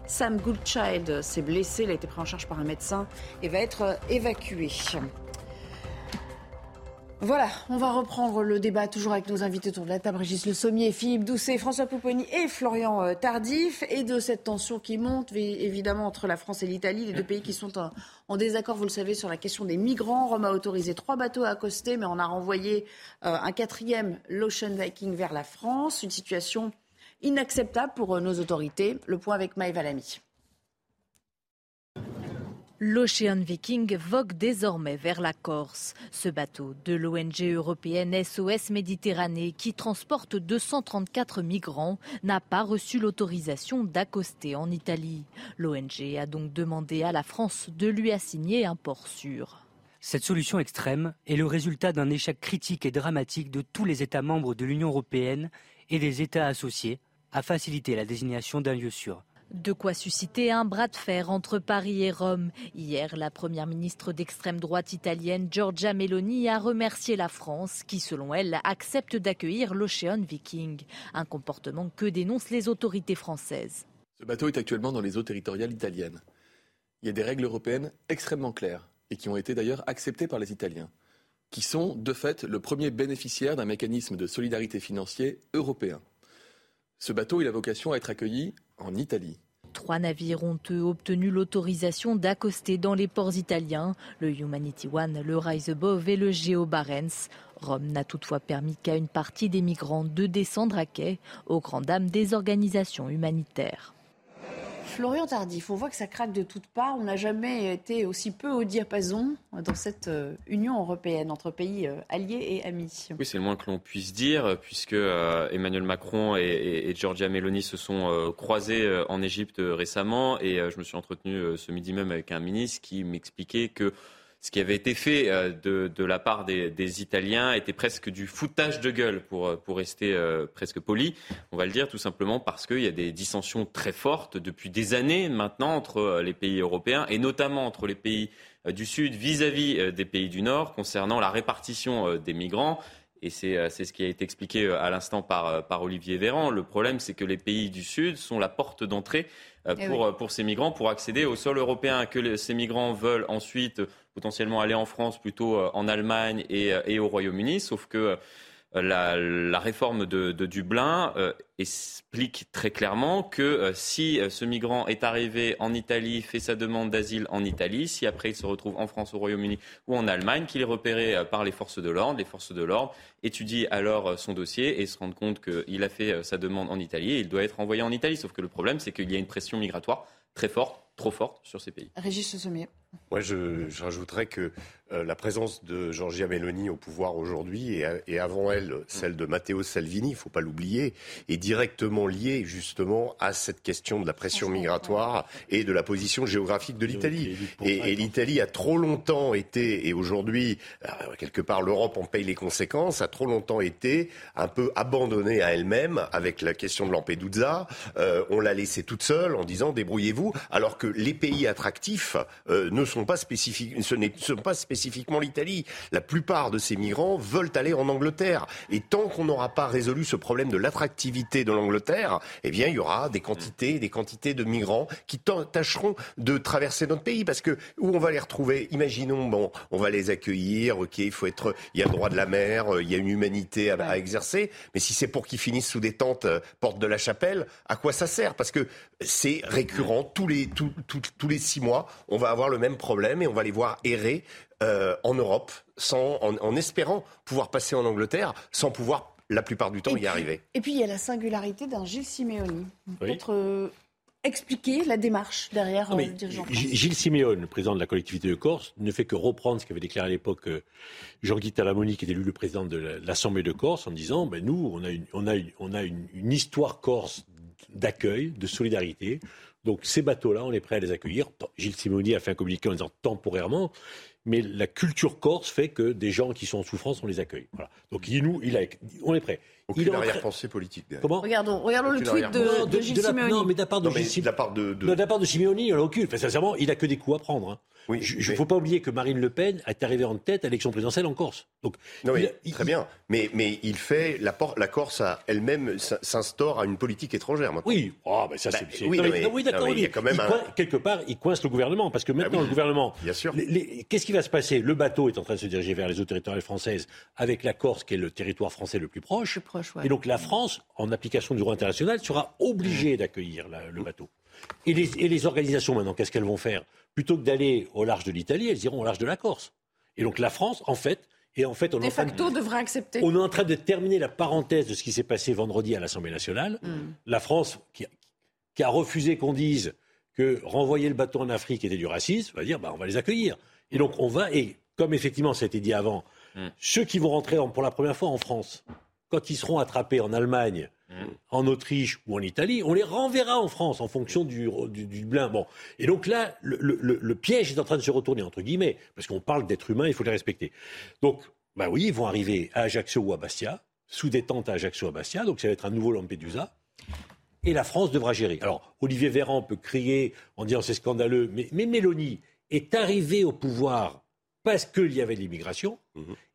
Sam Goodchild s'est blessé. Il a été pris en charge par un médecin et va être évacué. Voilà, on va reprendre le débat toujours avec nos invités autour de la table, Régis Le Sommier, Philippe Doucet, François Pouponi et Florian euh, Tardif, et de cette tension qui monte évidemment entre la France et l'Italie, les deux pays qui sont en, désaccord, vous le savez, sur la question des migrants. Rome a autorisé trois bateaux à accoster, mais on a renvoyé euh, un quatrième, l'Ocean Viking, vers la France. Une situation inacceptable pour euh, nos autorités. Le point avec Maëva Lamy. L'Ocean Viking vogue désormais vers la Corse. Ce bateau de l'ONG européenne SOS Méditerranée, qui transporte 234 migrants, n'a pas reçu l'autorisation d'accoster en Italie. L'ONG a donc demandé à la France de lui assigner un port sûr. Cette solution extrême est le résultat d'un échec critique et dramatique de tous les États membres de l'Union européenne et des États associés à faciliter la désignation d'un lieu sûr. De quoi susciter un bras de fer entre Paris et Rome. Hier, la première ministre d'extrême droite italienne, Giorgia Meloni, a remercié la France, qui, selon elle, accepte d'accueillir l'Ocean Viking. Un comportement que dénoncent les autorités françaises. Ce bateau est actuellement dans les eaux territoriales italiennes. Il y a des règles européennes extrêmement claires, et qui ont été d'ailleurs acceptées par les Italiens, qui sont, de fait, le premier bénéficiaire d'un mécanisme de solidarité financier européen. Ce bateau, il a vocation à être accueilli Trois navires ont eux obtenu l'autorisation d'accoster dans les ports italiens, le Humanity One, le Rise Above et le Geo Barents. Rome n'a toutefois permis qu'à une partie des migrants de descendre à quai, aux grandes dames des organisations humanitaires. Florian Tardif, on voit que ça craque de toutes parts. On n'a jamais été aussi peu au diapason dans cette euh, Union européenne entre pays euh, alliés et amis. Oui, c'est le moins que l'on puisse dire, puisque euh, Emmanuel Macron et, Giorgia Meloni se sont croisés en Égypte récemment. Et je me suis entretenu ce midi même avec un ministre qui m'expliquait que ce qui avait été fait euh, de, la part des, Italiens était presque du foutage de gueule, pour, euh, rester euh, presque poli. On va le dire tout simplement parce qu'il y a des dissensions très fortes depuis des années maintenant entre les pays européens et notamment entre les pays du Sud vis-à-vis des pays du Nord concernant la répartition des migrants. Et c'est ce qui a été expliqué à l'instant par, par Olivier Véran. Le problème, c'est que les pays du Sud sont la porte d'entrée eh pour, pour ces migrants, pour accéder au sol européen, que ces migrants veulent ensuite potentiellement aller en France plutôt euh, en Allemagne et, euh, au Royaume-Uni, sauf que euh, la, réforme de, Dublin explique très clairement que si ce migrant est arrivé en Italie, fait sa demande d'asile en Italie, si après il se retrouve en France, au Royaume-Uni ou en Allemagne, qu'il est repéré par les forces de l'ordre, les forces de l'ordre étudient alors son dossier et se rendent compte qu'il a fait sa demande en Italie et il doit être envoyé en Italie. Sauf que le problème, c'est qu'il y a une pression migratoire très forte, trop forte sur ces pays. Moi, je, je rajouterais que euh, la présence de Giorgia Meloni au pouvoir aujourd'hui et, avant elle celle de Matteo Salvini, il ne faut pas l'oublier, est directement liée justement à cette question de la pression migratoire et de la position géographique de l'Italie. Et, l'Italie a trop longtemps été, et aujourd'hui, euh, quelque part, l'Europe en paye les conséquences, a trop longtemps été un peu abandonnée à elle-même avec la question de Lampedusa. Euh, on l'a laissée toute seule en disant débrouillez-vous, alors que les pays attractifs ne sont pas spécifiques, ce ne sont pas spécifiquement l'Italie. La plupart de ces migrants veulent aller en Angleterre. Et tant qu'on n'aura pas résolu ce problème de l'attractivité de l'Angleterre, eh bien, il y aura des quantités, des quantités de migrants qui tâcheront de traverser notre pays. Parce que où on va les retrouver? Imaginons, bon, on va les accueillir, ok, il faut être, il y a le droit de la mer, il y a une humanité à, exercer. Mais si c'est pour qu'ils finissent sous des tentes euh, porte de la chapelle, à quoi ça sert? Parce que c'est récurrent tous les tous les six mois, on va avoir le même problème et on va les voir errer euh, en Europe, sans, en, espérant pouvoir passer en Angleterre, sans pouvoir la plupart du temps y arriver. Et puis il y a la singularité d'un Gilles Simeoni. Peut-être euh, expliquer la démarche derrière euh, le dirigeant Gilles Simeone, le président de la collectivité de Corse, ne fait que reprendre ce qu'avait déclaré à l'époque Jean-Guy Talamoni, qui était élu le président de l'Assemblée de Corse, en disant ben, nous, on a une, on a on a une, une histoire corse d'accueil, de solidarité. Donc ces bateaux-là, on est prêt à les accueillir. Gilles Simoni a fait un communiqué en disant temporairement, mais la culture corse fait que des gens qui sont en souffrance, on les accueille. Voilà. Donc il, nous, il a, on est prêt. Aucune il arrière-pensée politique. Comment Regardons, regardons le tweet de, de, Gilles Simeoni. Non, mais de la part de, de, la part de, de... la part de Simeoni, il a aucune. Enfin, sincèrement, il a que des coups à prendre. Hein. Oui, il ne faut pas oublier que Marine Le Pen est arrivée en tête à l'élection présidentielle en Corse. Donc, non, très bien. Mais, mais il fait la, la Corse elle-même s'instaure à une politique étrangère. Oui, oh, ça bah, c'est. oui, d'accord. Oui, on il y a dit- quand même il un- coin- quelque part, il coince le gouvernement parce que maintenant Ah oui. le gouvernement. Bien sûr. Qu'est-ce qui va se passer? Le bateau est en train de se diriger vers les eaux territoriales françaises avec la Corse qui est le territoire français le plus proche. ouais. Et donc la France, en application du droit international, sera obligée d'accueillir le bateau. Et les, et les organisations maintenant, qu'est-ce qu'elles vont faire? Plutôt que d'aller au large de l'Italie, elles iront au large de la Corse. Et donc la France, en fait, et en fait, on est De en train de- facto, devrait accepter. on est en train de terminer la parenthèse de ce qui s'est passé vendredi à l'Assemblée nationale. Mm. La France, qui, qui a refusé qu'on dise que renvoyer le bateau en Afrique était du racisme, va dire bah, on va les accueillir. Et donc on va, et comme effectivement ça a été dit avant, ceux qui vont rentrer en- pour la première fois en France, quand ils seront attrapés en Allemagne, en Autriche ou en Italie, on les renverra en France en fonction du, du, Dublin. Bon. Et donc là, le, piège est en train de se retourner, entre guillemets, parce qu'on parle d'êtres humains, il faut les respecter. Donc, bah oui, ils vont arriver à Ajaccio ou à Bastia, sous détente à Ajaccio ou à Bastia, donc ça va être un nouveau Lampedusa. Et la France devra gérer. Alors, Olivier Véran peut crier en disant c'est scandaleux, mais, mais Mélanie est arrivée au pouvoir parce qu'il y avait de l'immigration,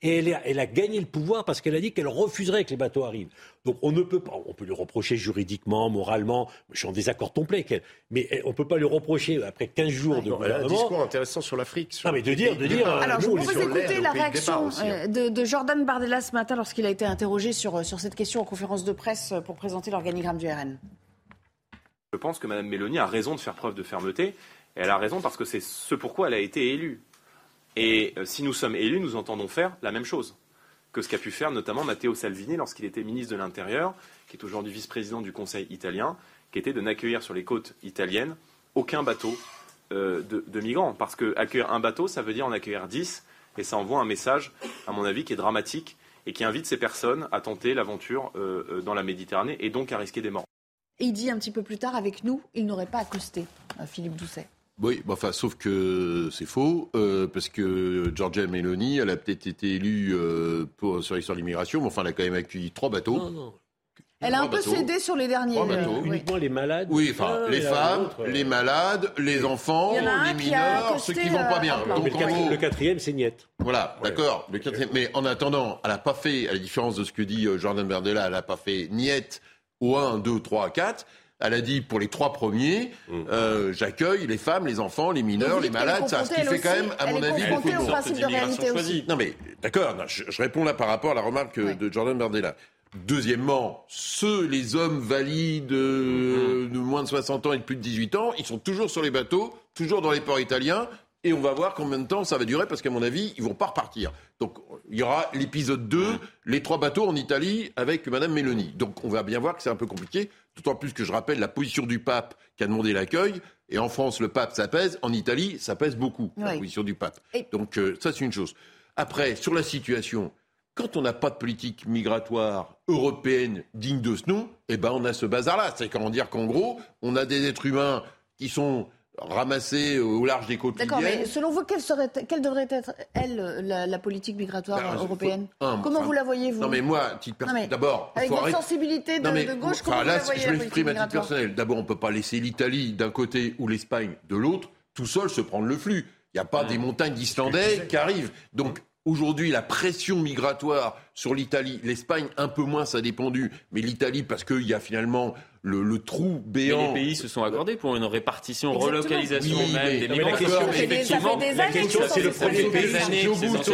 et elle a, elle a gagné le pouvoir parce qu'elle a dit qu'elle refuserait que les bateaux arrivent. Donc on ne peut pas, on peut lui reprocher juridiquement, moralement, je suis en désaccord complet avec elle, mais eh, on ne peut pas lui reprocher après 15 jours de Non, elle a un gouvernement. discours intéressant sur l'Afrique. sur Non, mais de le dire- de dire, Alors, je Nous, vous le la réaction aussi, hein. euh, de, de Jordan Bardella ce matin lorsqu'il a été interrogé sur, euh, sur cette question en conférence de presse euh, pour présenter l'organigramme du RN. Je pense que Mme Mélanie a raison de faire preuve de fermeté. Et elle a raison parce que c'est ce pourquoi elle a été élue. Et euh, si nous sommes élus, nous entendons faire la même chose que ce qu'a pu faire notamment Matteo Salvini lorsqu'il était ministre de l'Intérieur, qui est aujourd'hui vice-président du Conseil italien, qui était de n'accueillir sur les côtes italiennes aucun bateau euh, de, migrants. Parce qu'accueillir un bateau, ça veut dire en accueillir 10, et ça envoie un message, à mon avis, qui est dramatique et qui invite ces personnes à tenter l'aventure euh, dans la Méditerranée et donc à risquer des morts. Et il dit un petit peu plus tard, avec nous, il n'aurait pas accosté, Philippe Doucet. Oui, bah, enfin, sauf que c'est faux, euh, parce que Giorgia Meloni, elle a peut-être été élue euh, pour, sur l'histoire de l'immigration, mais enfin, elle a quand même accueilli trois bateaux. Non, non. Elle a un peu cédé sur les derniers. Trois euh, oui. Uniquement les malades. Oui, enfin, les femmes, euh. les malades, les enfants, les mineurs, ceux qui vont pas bien. Donc, Mais le, quatrième, c'est Niette. Voilà, d'accord. le quatrième- Mais en attendant, elle n'a pas fait, à la différence de ce que dit Jordan Bardella, elle n'a pas fait niette au 1, 2, 3, 4. Elle a dit pour les trois premiers, euh, j'accueille les femmes, les enfants, les mineurs, les malades, ça, ce qui fait quand même, à mon avis, beaucoup au de principe de réalité aussi. non mais d'accord, je, je réponds là par rapport à la remarque euh, de Jordan Bardella. Deuxièmement, ceux, les hommes valides euh, de moins de 60 ans et de plus de 18 ans, ils sont toujours sur les bateaux, toujours dans les ports italiens, et on va voir combien de temps ça va durer, parce qu'à mon avis, ils vont pas repartir. Donc il y aura l'épisode 2, les trois bateaux en Italie avec Madame Meloni. Donc on va bien voir que c'est un peu compliqué, d'autant plus que je rappelle la position du pape qui a demandé l'accueil, et en France le pape ça pèse, en Italie ça pèse beaucoup, la position du pape. Donc euh, ça c'est une chose. Après, sur la situation, quand on n'a pas de politique migratoire européenne digne de ce nom, eh ben on a ce bazar-là. C'est comment dire qu'en gros, on a des êtres humains qui sont ramassés au large des côtes D'accord, mais selon vous, quelle, serait, quelle devrait être, elle, la, la politique migratoire Ben, euh, européenne un, Comment enfin, vous la voyez, vous Non mais moi, à titre personnel, d'abord, Avec votre arrêter- sensibilité de, Non, mais, de gauche, comment là, vous la voyez, je m'exprime à titre personnel. D'abord, on ne peut pas laisser l'Italie d'un côté ou l'Espagne de l'autre tout seul se prendre le flux. Il n'y a pas des montagnes d'Islandais qui arrivent. Donc aujourd'hui, la pression migratoire sur l'Italie, l'Espagne un peu moins, ça a dépendu, mais l'Italie parce qu'il y a finalement le, le trou Mais béant. les pays se sont accordés pour une répartition, Exactement. relocalisation Oui, même mais- des mais la question, effectivement, la question, c'est le premier pays la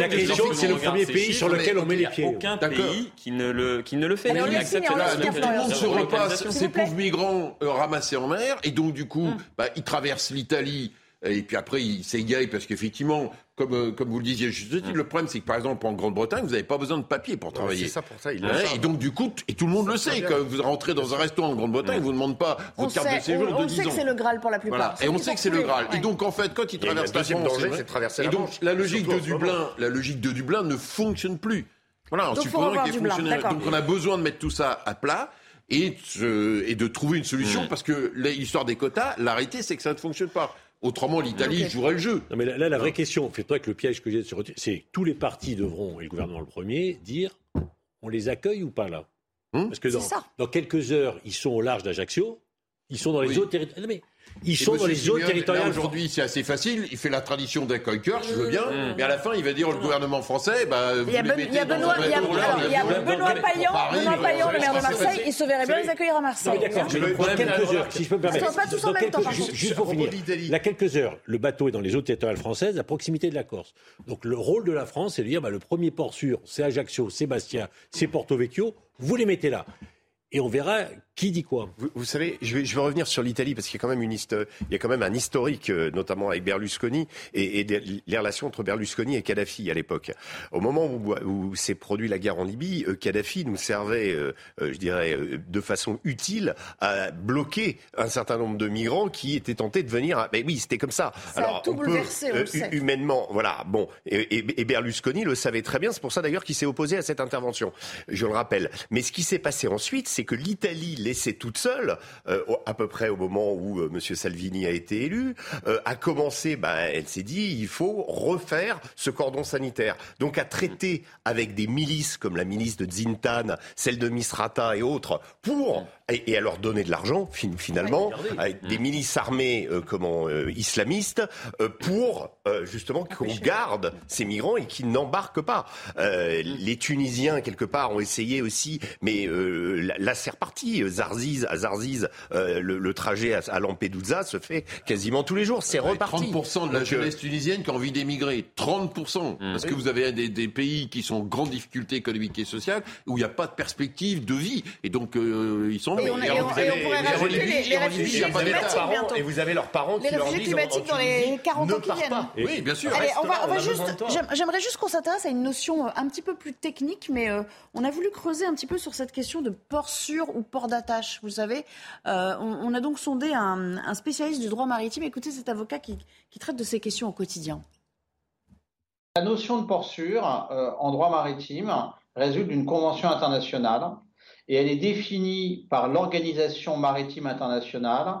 question, c'est le premier pays sur lequel on met les pieds. Aucun pays qui ne le, qui ne le fait. Donc, tout le monde se repasse ces pauvres migrants euh, ramassés en mer, et donc du coup, bah, ils traversent l'Italie, et puis après ils s'égayent parce qu'effectivement, comme, euh, comme vous le disiez, juste titre, le problème c'est que par exemple en Grande-Bretagne, vous n'avez pas besoin de papier pour travailler. C'est ça pour ça, il Hein, et donc du coup, et tout le monde le sait, bien. quand vous rentrez dans un restaurant en Grande-Bretagne, vous ne pas On votre carte sait, de séjour on, on de 10 sait ans. que c'est le Graal pour la plupart. Voilà. Et on qu'il sait que c'est le. Graal. Ouais. Et donc en fait, quand ils Il traversent la France, danger, c'est traverser et la donc la logique de. Dublin, la logique de Dublin ne fonctionne plus. Voilà, en supposant fonctionne. d'accord. Donc on a besoin de mettre tout ça à plat. Et, de- et de trouver une solution Mm. parce que l'histoire des quotas, l'arrêté c'est que ça ne fonctionne pas. Autrement, l'Italie jouerait le jeu. Non, mais là, là, la vraie question, faites-toi que le piège que j'ai de se retirer, c'est que tous les partis devront, et le gouvernement le premier, dire on les accueille ou pas là Hum Parce que C'est dans, ça. dans quelques heures, ils sont au large d'Ajaccio. Ils sont dans les Oui. territoriales. Mais ils sont dans les là, territoriales. Aujourd'hui, c'est assez facile. Il fait la tradition d'un cœur, je veux bien. Mmh. Mais à la fin, il va dire au gouvernement français, bah, vous Il y a, les mettez il y a dans Benoît, il y a- bateau, alors, il y a dans un Benoît Payan, Paris, Benoît Payan, le maire de Marseille, il se verrait bien les accueillir à Marseille. D'accord, dans quelques heures, si je peux me permettre. Pas tous en dans même quelques- temps, par juste, pour finir. a quelques heures, le bateau est dans les eaux territoriales françaises, à proximité de la Corse. Donc le rôle de la France, c'est de dire bah, le premier port sûr, c'est Ajaccio, c'est Bastia, c'est Porto Vecchio, vous les mettez là. Et on verra qui dit quoi. Vous, vous savez, je vais, je vais revenir sur l'Italie parce qu'il y a quand même une il y a quand même un historique, euh, notamment avec Berlusconi et, et des- les relations entre Berlusconi et Kadhafi à l'époque. Au moment où, où s'est produit la guerre en Libye, euh, Kadhafi nous servait, euh, euh, je dirais, euh, de façon utile à bloquer un certain nombre de migrants qui étaient tentés de venir. À... Mais oui, c'était comme ça. Ça a tout on peut, bouleversé, on humainement, voilà. Bon, et, et- et Berlusconi le savait très bien. C'est pour ça d'ailleurs qu'il s'est opposé à cette intervention. Je le rappelle. Mais ce qui s'est passé ensuite, c'est que l'Italie, laissée toute seule, euh, à peu près au moment où euh, Monsieur Salvini a été élu, euh, a commencé. Ben, elle s'est dit, il faut refaire ce cordon sanitaire. Donc, à traiter avec des milices comme la milice de Zintan, celle de Misrata et autres, pour et, et à leur donner de l'argent fin- finalement, avec des milices armées comment islamistes, pour justement qu'on garde ces migrants et qu'ils n'embarquent pas. Les Tunisiens quelque part ont essayé aussi, mais là, c'est reparti. Zarziz, à Zarziz, euh, le, le trajet à, à Lampedusa se fait quasiment tous les jours. C'est reparti. 30% de la Donc, euh, jeunesse tunisienne qui a envie d'émigrer. 30%. Parce que vous avez des, des pays qui sont en grande difficulté économique et sociale, où il n'y a pas de perspective de vie. Et donc, euh, ils sont Et on- et on- et on pourrait rajouter les- les réfugiés climatiques bientôt. Et vous avez leurs parents Les qui leur réfugiés disent en- en climatiques dans les 40 ans ne qui viennent. pas. Oui, bien sûr. Allez, on va, on va on a juste. J'aimerais juste qu'on s'intéresse à une notion euh, un petit peu plus technique, mais euh, on a voulu creuser un petit peu sur cette question de port sûr ou port d'attache. Vous savez, Euh, on, a donc sondé un, spécialiste du droit maritime. Écoutez cet avocat qui, traite de ces questions au quotidien. La notion de port sûr euh, en droit maritime résulte d'une convention internationale et elle est définie par l'Organisation maritime internationale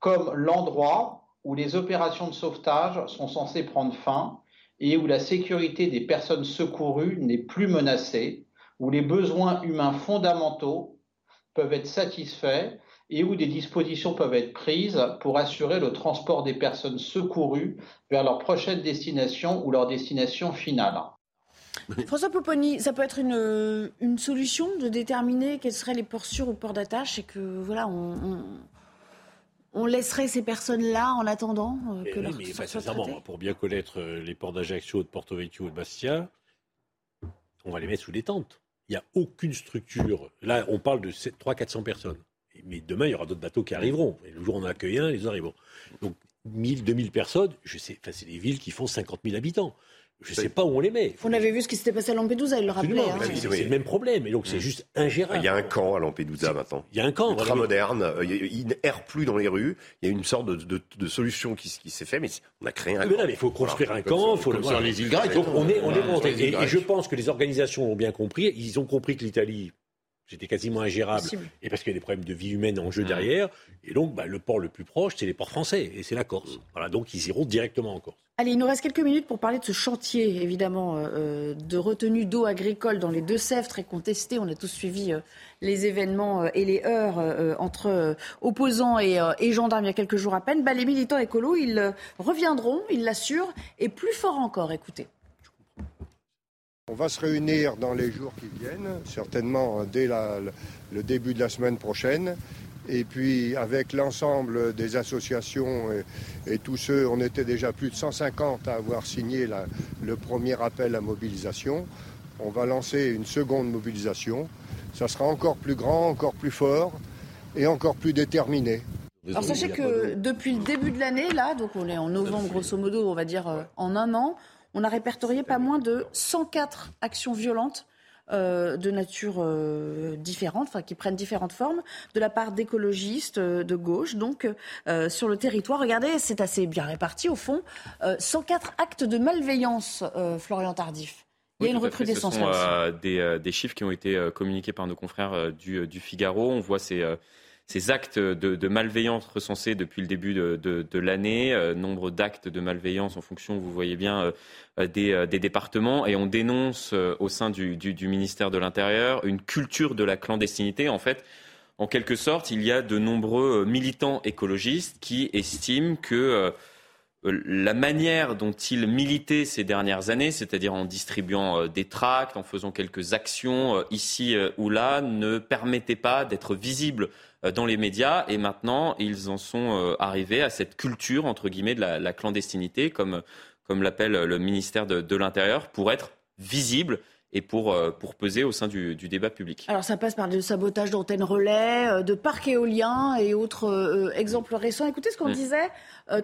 comme l'endroit où les opérations de sauvetage sont censées prendre fin et où la sécurité des personnes secourues n'est plus menacée, où les besoins humains fondamentaux peuvent être satisfaits et où des dispositions peuvent être prises pour assurer le transport des personnes secourues vers leur prochaine destination ou leur destination finale. François Popponi, ça peut être une, une solution de déterminer quels seraient les ports sûrs ou ports d'attache et que voilà, on, on- on laisserait ces personnes-là en attendant euh, que Eh leur oui, mais bah, sincèrement, pour bien connaître euh, les ports d'Ajaccio, de Porto Vecchio et de Bastia, on va les mettre sous des tentes. Il n'y a aucune structure. Là, on parle de 300-400 personnes. Mais demain, il y aura d'autres bateaux qui arriveront. Le jour où on accueille un, les arriveront. Donc, 1000, 2000 personnes, je sais, enfin, c'est des villes qui font 50 000 habitants. Je ne sais pas où on les met. On avait vu ce qui s'était passé à Lampedusa, il le rappelait. Absolument, hein. c'est le même problème. Et donc, c'est juste ingérable. Il y a un camp à Lampedusa maintenant. Il y a un camp. Ultra voilà. moderne. euh, Il n'erre plus dans les rues. Il y a une sorte de, de- de solution qui, s'est fait, mais on a créé un Mais camp. il faut construire Voilà. un camp, il faut comme le sur les îles grecques. Donc on est, on est les îles Et, et je pense que les organisations l'ont bien compris. Ils ont compris que l'Italie, c'était quasiment ingérable. Et parce qu'il y a des problèmes de vie humaine en jeu derrière. Et donc, bah, le port le plus proche, c'est les ports français. Et c'est la Corse. Voilà, donc ils iront directement en Corse. Allez, il nous reste quelques minutes pour parler de ce chantier, évidemment, euh, euh, de retenue d'eau agricole dans les Deux-Sèvres, très contesté. On a tous suivi euh, les événements euh, et les heurts entre opposants et, et gendarmes il y a quelques jours à peine. Bah, les militants écolos, ils reviendront, ils l'assurent, et plus fort encore, écoutez. On va se réunir dans les jours qui viennent, certainement dès le- début de la semaine prochaine. Et puis avec l'ensemble des associations et, tous ceux, on était déjà plus de 150 à avoir signé le premier appel à mobilisation. On va lancer une seconde mobilisation. Ça sera encore plus grand, encore plus fort et encore plus déterminé. Alors sachez que depuis le début de l'année, là, donc on est en novembre grosso modo, on va dire euh, en un an, on a répertorié pas moins de 104 actions violentes euh, de nature euh, différente, enfin qui prennent différentes formes, de la part d'écologistes euh, de gauche, donc sur le territoire. Regardez, c'est assez bien réparti au fond. Euh, 104 actes de malveillance, Florian Tardif. Il y a une recrudescence Ce sont des, des chiffres qui ont été communiqués par nos confrères du, du Figaro. On voit ces, ces actes de, malveillance recensés depuis le début de, l'année, euh, nombre d'actes de malveillance en fonction, vous voyez bien, euh, euh, des, départements. Et on dénonce au sein du, ministère de l'Intérieur une culture de la clandestinité. En fait, en quelque sorte, il y a de nombreux militants écologistes qui estiment que la manière dont ils militaient ces dernières années, c'est-à-dire en distribuant des tracts, en faisant quelques actions ici ou là, ne permettait pas d'être visibles dans les médias. Et maintenant, ils en sont arrivés à cette culture, entre guillemets, de la, clandestinité, comme, comme l'appelle le ministère de, de l'Intérieur, pour être visibles et pour, euh, pour peser au sein du, débat public. Alors ça passe par le sabotage d'antennes relais, euh, de parcs éoliens et autres euh, exemples récents. Écoutez ce qu'on mm. disait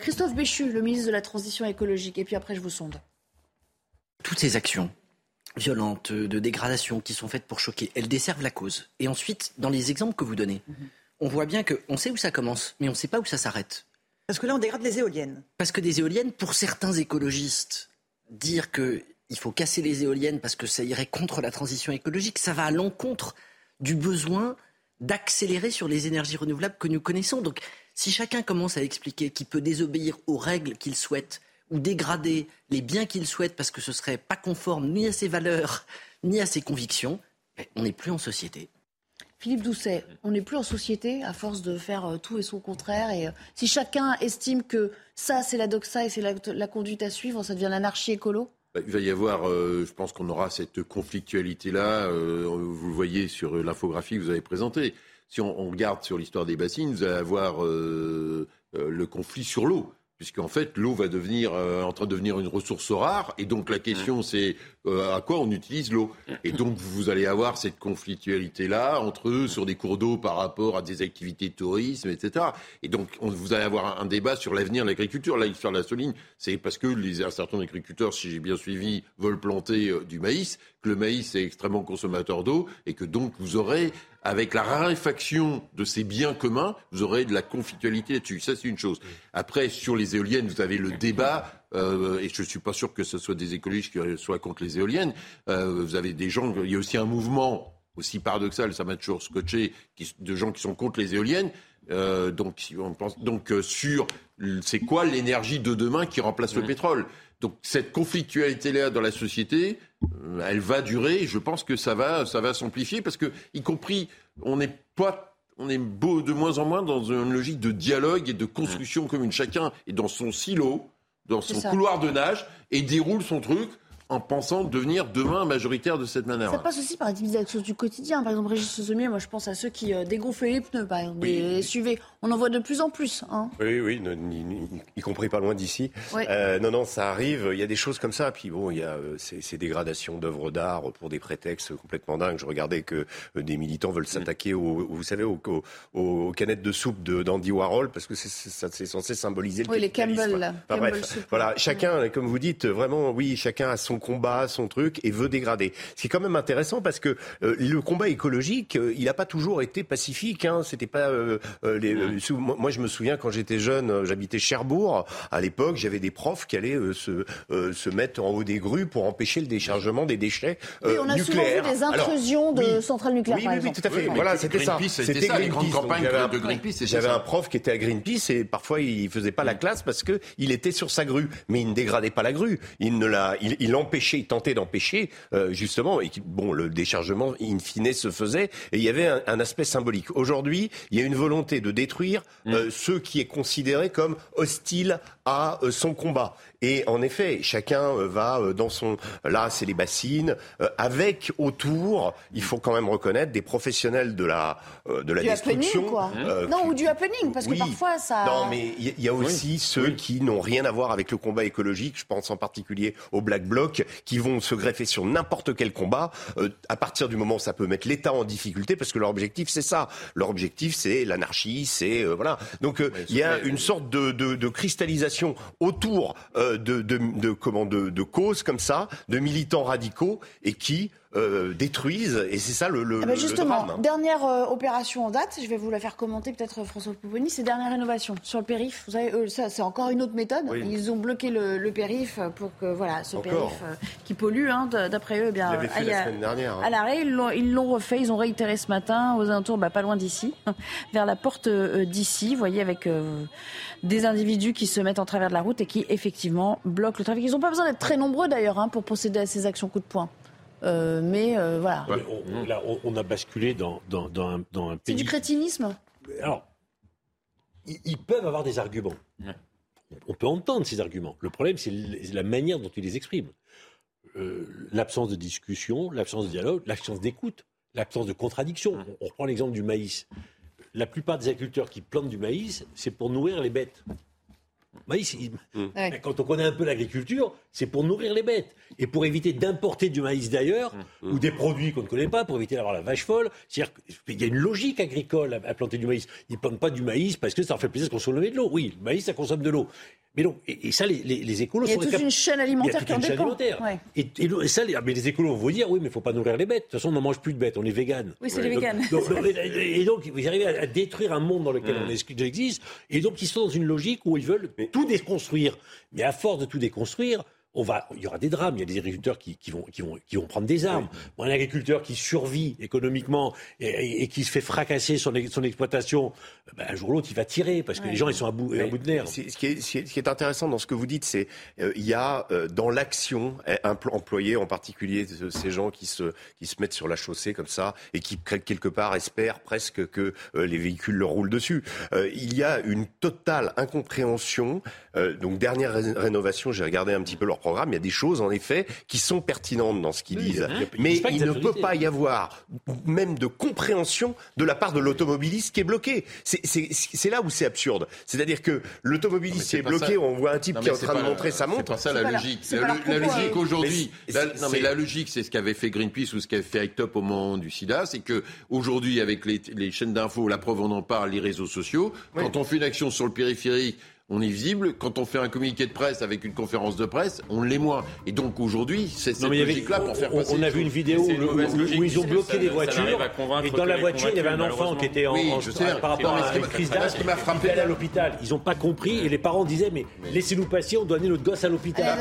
Christophe Béchu, le ministre de la Transition écologique, et puis après je vous sonde. Toutes ces actions violentes, de dégradation qui sont faites pour choquer, elles desservent la cause. Et ensuite, dans les exemples que vous donnez, mm-hmm. On voit bien qu'on sait où ça commence, mais on ne sait pas où ça s'arrête. Parce que là, on dégrade les éoliennes. Parce que des éoliennes, pour certains écologistes, dire que il faut casser les éoliennes parce que ça irait contre la transition écologique. Ça va à l'encontre du besoin d'accélérer sur les énergies renouvelables que nous connaissons. Donc, si chacun commence à expliquer qu'il peut désobéir aux règles qu'il souhaite ou dégrader les biens qu'il souhaite parce que ce serait pas conforme ni à ses valeurs ni à ses convictions, ben, on n'est plus en société. Philippe Doucet, on n'est plus en société à force de faire euh, tout et son contraire. Et euh, si chacun estime que ça, c'est la doxa et c'est la conduite à suivre, ça devient l'anarchie écolo? Bah, il va y avoir, euh, je pense qu'on aura cette conflictualité-là. Vous le voyez sur l'infographie que vous avez présentée. Si on, regarde sur l'histoire des bassines, vous allez avoir le conflit sur l'eau puisqu'en fait l'eau va devenir euh, en train de devenir une ressource rare et donc la question c'est euh, à quoi on utilise l'eau. Et donc vous allez avoir cette conflictualité là entre eux sur des cours d'eau par rapport à des activités de tourisme etc et donc vous allez avoir un, débat sur l'avenir de l'agriculture. Là l'histoire de la Soline c'est parce que les, un certain agriculteurs si j'ai bien suivi veulent planter euh, du maïs que le maïs est extrêmement consommateur d'eau et que donc vous aurez avec la raréfaction de ces biens communs, vous aurez de la conflictualité là-dessus. Ça, c'est une chose. Après, sur les éoliennes, vous avez le débat, euh, et je ne suis pas sûr que ce soit des écologistes qui soient contre les éoliennes. Euh, vous avez des gens, il y a aussi un mouvement aussi paradoxal, ça m'a toujours scotché, de gens qui sont contre les éoliennes. Euh, donc, on pense, donc sur c'est quoi l'énergie de demain qui remplace le pétrole? Donc cette conflictualité-là dans la société, euh, elle va durer. Je pense que ça va, ça va s'amplifier parce que, y compris, on n'est pas on est beau de moins en moins dans une logique de dialogue et de construction commune. Chacun est dans son silo, dans son couloir de nage et déroule son truc en pensant devenir demain majoritaire de cette manière. Ça passe aussi par des actions du quotidien. Par exemple, Régis Sommier, moi je pense à ceux qui euh, dégonflaient les pneus, par exemple, les SUV. On en voit de plus en plus. Hein. Oui, oui, y, compris pas loin d'ici. Euh, non, non, ça arrive. Il y a des choses comme ça. Puis bon, il y a euh, ces, dégradations d'œuvres d'art pour des prétextes complètement dingues. Je regardais que des militants veulent s'attaquer, au, vous savez, aux, canettes de soupe d'Andy Warhol, parce que c'est censé symboliser le Oui, les Campbell. voilà, chacun, comme vous dites, vraiment, oui, chacun a son combat, son truc, et veut dégrader. Ce qui est quand même intéressant parce que euh, le combat écologique, euh, il n'a pas toujours été pacifique. Hein. C'était pas euh, les, moi, je me souviens quand j'étais jeune, j'habitais Cherbourg. À l'époque, j'avais des profs qui allaient se, se mettre en haut des grues pour empêcher le déchargement des déchets oui, on a nucléaires. Souvent vu des intrusions de centrales nucléaires. Oui, oui, tout à fait. voilà, c'était ça. C'était ça, les grandes campagnes de Greenpeace. J'avais un prof qui était à Greenpeace et parfois il faisait pas la classe parce que il était sur sa grue, mais il ne dégradait pas la grue. Il ne la, il, il empêcher, tenter d'empêcher, euh, justement, et bon, le déchargement in fine se faisait, et il y avait un, aspect symbolique. Aujourd'hui, il y a une volonté de détruire mm. euh, ce qui est considéré comme hostile à euh, son combat. Et en effet, chacun va dans son... Là, c'est les bassines, avec autour, il faut quand même reconnaître, des professionnels de la, de la du destruction. quoi. non, ou du happening, parce que parfois ça... Non, mais il y, a aussi ceux qui n'ont rien à voir avec le combat écologique, je pense en particulier aux Black Blocs, qui vont se greffer sur n'importe quel combat, à partir du moment où ça peut mettre l'État en difficulté, parce que leur objectif, c'est ça. Leur objectif, c'est l'anarchie, c'est... voilà. Donc, il y a une sorte de, de, de cristallisation autour euh, de, de, de, comment, de, de causes comme ça, de militants radicaux, et qui euh, détruisent, et c'est ça le, le, ah bah justement, dernière euh, opération en date, je vais vous la faire commenter peut-être François Pouponi, c'est dernière rénovation sur le périph. Vous savez, ça c'est encore une autre méthode. Ils ont bloqué le, périph pour que voilà, ce périph euh, qui pollue, hein, d'après eux, eh bien, fait la semaine dernière, hein. à l'arrêt, ils l'ont refait, ils ont réitéré ce matin aux alentours, bah, pas loin d'ici, vers la porte d'ici, vous voyez, avec des individus qui se mettent en travers de la route et qui effectivement bloquent le trafic. Ils n'ont pas besoin d'être très nombreux d'ailleurs hein, pour procéder à ces actions coup de poing. Mais voilà. on, là, on, a basculé dans, dans, dans un, dans un pays. C'est du crétinisme Alors, ils, peuvent avoir des arguments. On peut entendre ces arguments. Le problème, c'est la manière dont ils les expriment. l'absence de discussion, l'absence de dialogue, l'absence d'écoute, l'absence de contradiction. On reprend l'exemple du maïs. La plupart des agriculteurs qui plantent du maïs, c'est pour nourrir les bêtes. Maïs, mmh. quand on connaît un peu l'agriculture, c'est pour nourrir les bêtes et pour éviter d'importer du maïs d'ailleurs mmh. ou des produits qu'on ne connaît pas pour éviter d'avoir la vache folle. C'est-à-dire qu'il y a une logique agricole à, planter du maïs. Ils ne plantent pas du maïs parce que ça leur fait plaisir de consommer de l'eau. Oui, le maïs, ça consomme de l'eau. Mais donc, et, ça, les, les, écolos Il y a toute une chaîne alimentaire qui en dépend. Et, et, ça, mais les écolos vont vous dire, oui, mais il ne faut pas nourrir les bêtes. De toute façon, on n'en mange plus de bêtes, on est vegan. Oui, c'est les véganes. et donc, vous arrivez à, détruire un monde dans lequel mmh. on existe. Et donc, ils sont dans une logique où ils veulent tout déconstruire. Mais à force de tout déconstruire, il y aura des drames. Il y a des agriculteurs qui, vont, qui, vont, qui vont prendre des armes. Un agriculteur qui survit économiquement et, qui se fait fracasser son, son exploitation, ben, un jour ou l'autre, il va tirer parce que les gens, ils sont à bout, bout de nerfs. Ce qui, est, ce qui est intéressant dans ce que vous dites, c'est euh, il y a euh, dans l'action employée, en particulier ces gens qui se, qui se mettent sur la chaussée comme ça et qui, quelque part, espèrent presque que euh, les véhicules leur roulent dessus. il y a une totale incompréhension. donc, dernière rénovation, j'ai regardé un petit peu leur il y a des choses, en effet, qui sont pertinentes dans ce qu'ils disent. Mais il ne peut pas y avoir même de compréhension de la part de l'automobiliste qui est bloqué. C'est là où c'est absurde. C'est-à-dire que l'automobiliste qui est bloqué, on voit un type qui est en train de montrer sa montre. C'est pas ça la logique. La, logique aujourd'hui, non mais la logique, c'est ce qu'avait fait Greenpeace ou ce qu'avait fait Top au moment du SIDA, c'est que aujourd'hui, avec les, chaînes d'infos, la preuve on en parle, les réseaux sociaux, quand on fait une action sur le périphérique on est visible. Quand on fait un communiqué de presse avec une conférence de presse, on l'est moins. Et donc aujourd'hui, c'est cette logique-là pour faire passer. On, a vu une vidéo où, ils ont bloqué des voitures. Et dans la voiture, il y avait un enfant qui était en, par rapport à une crise d'asthme. qui m'a frappé à l'hôpital. Ils n'ont pas compris et les parents disaient mais laissez-nous passer, on doit amener notre gosse à l'hôpital.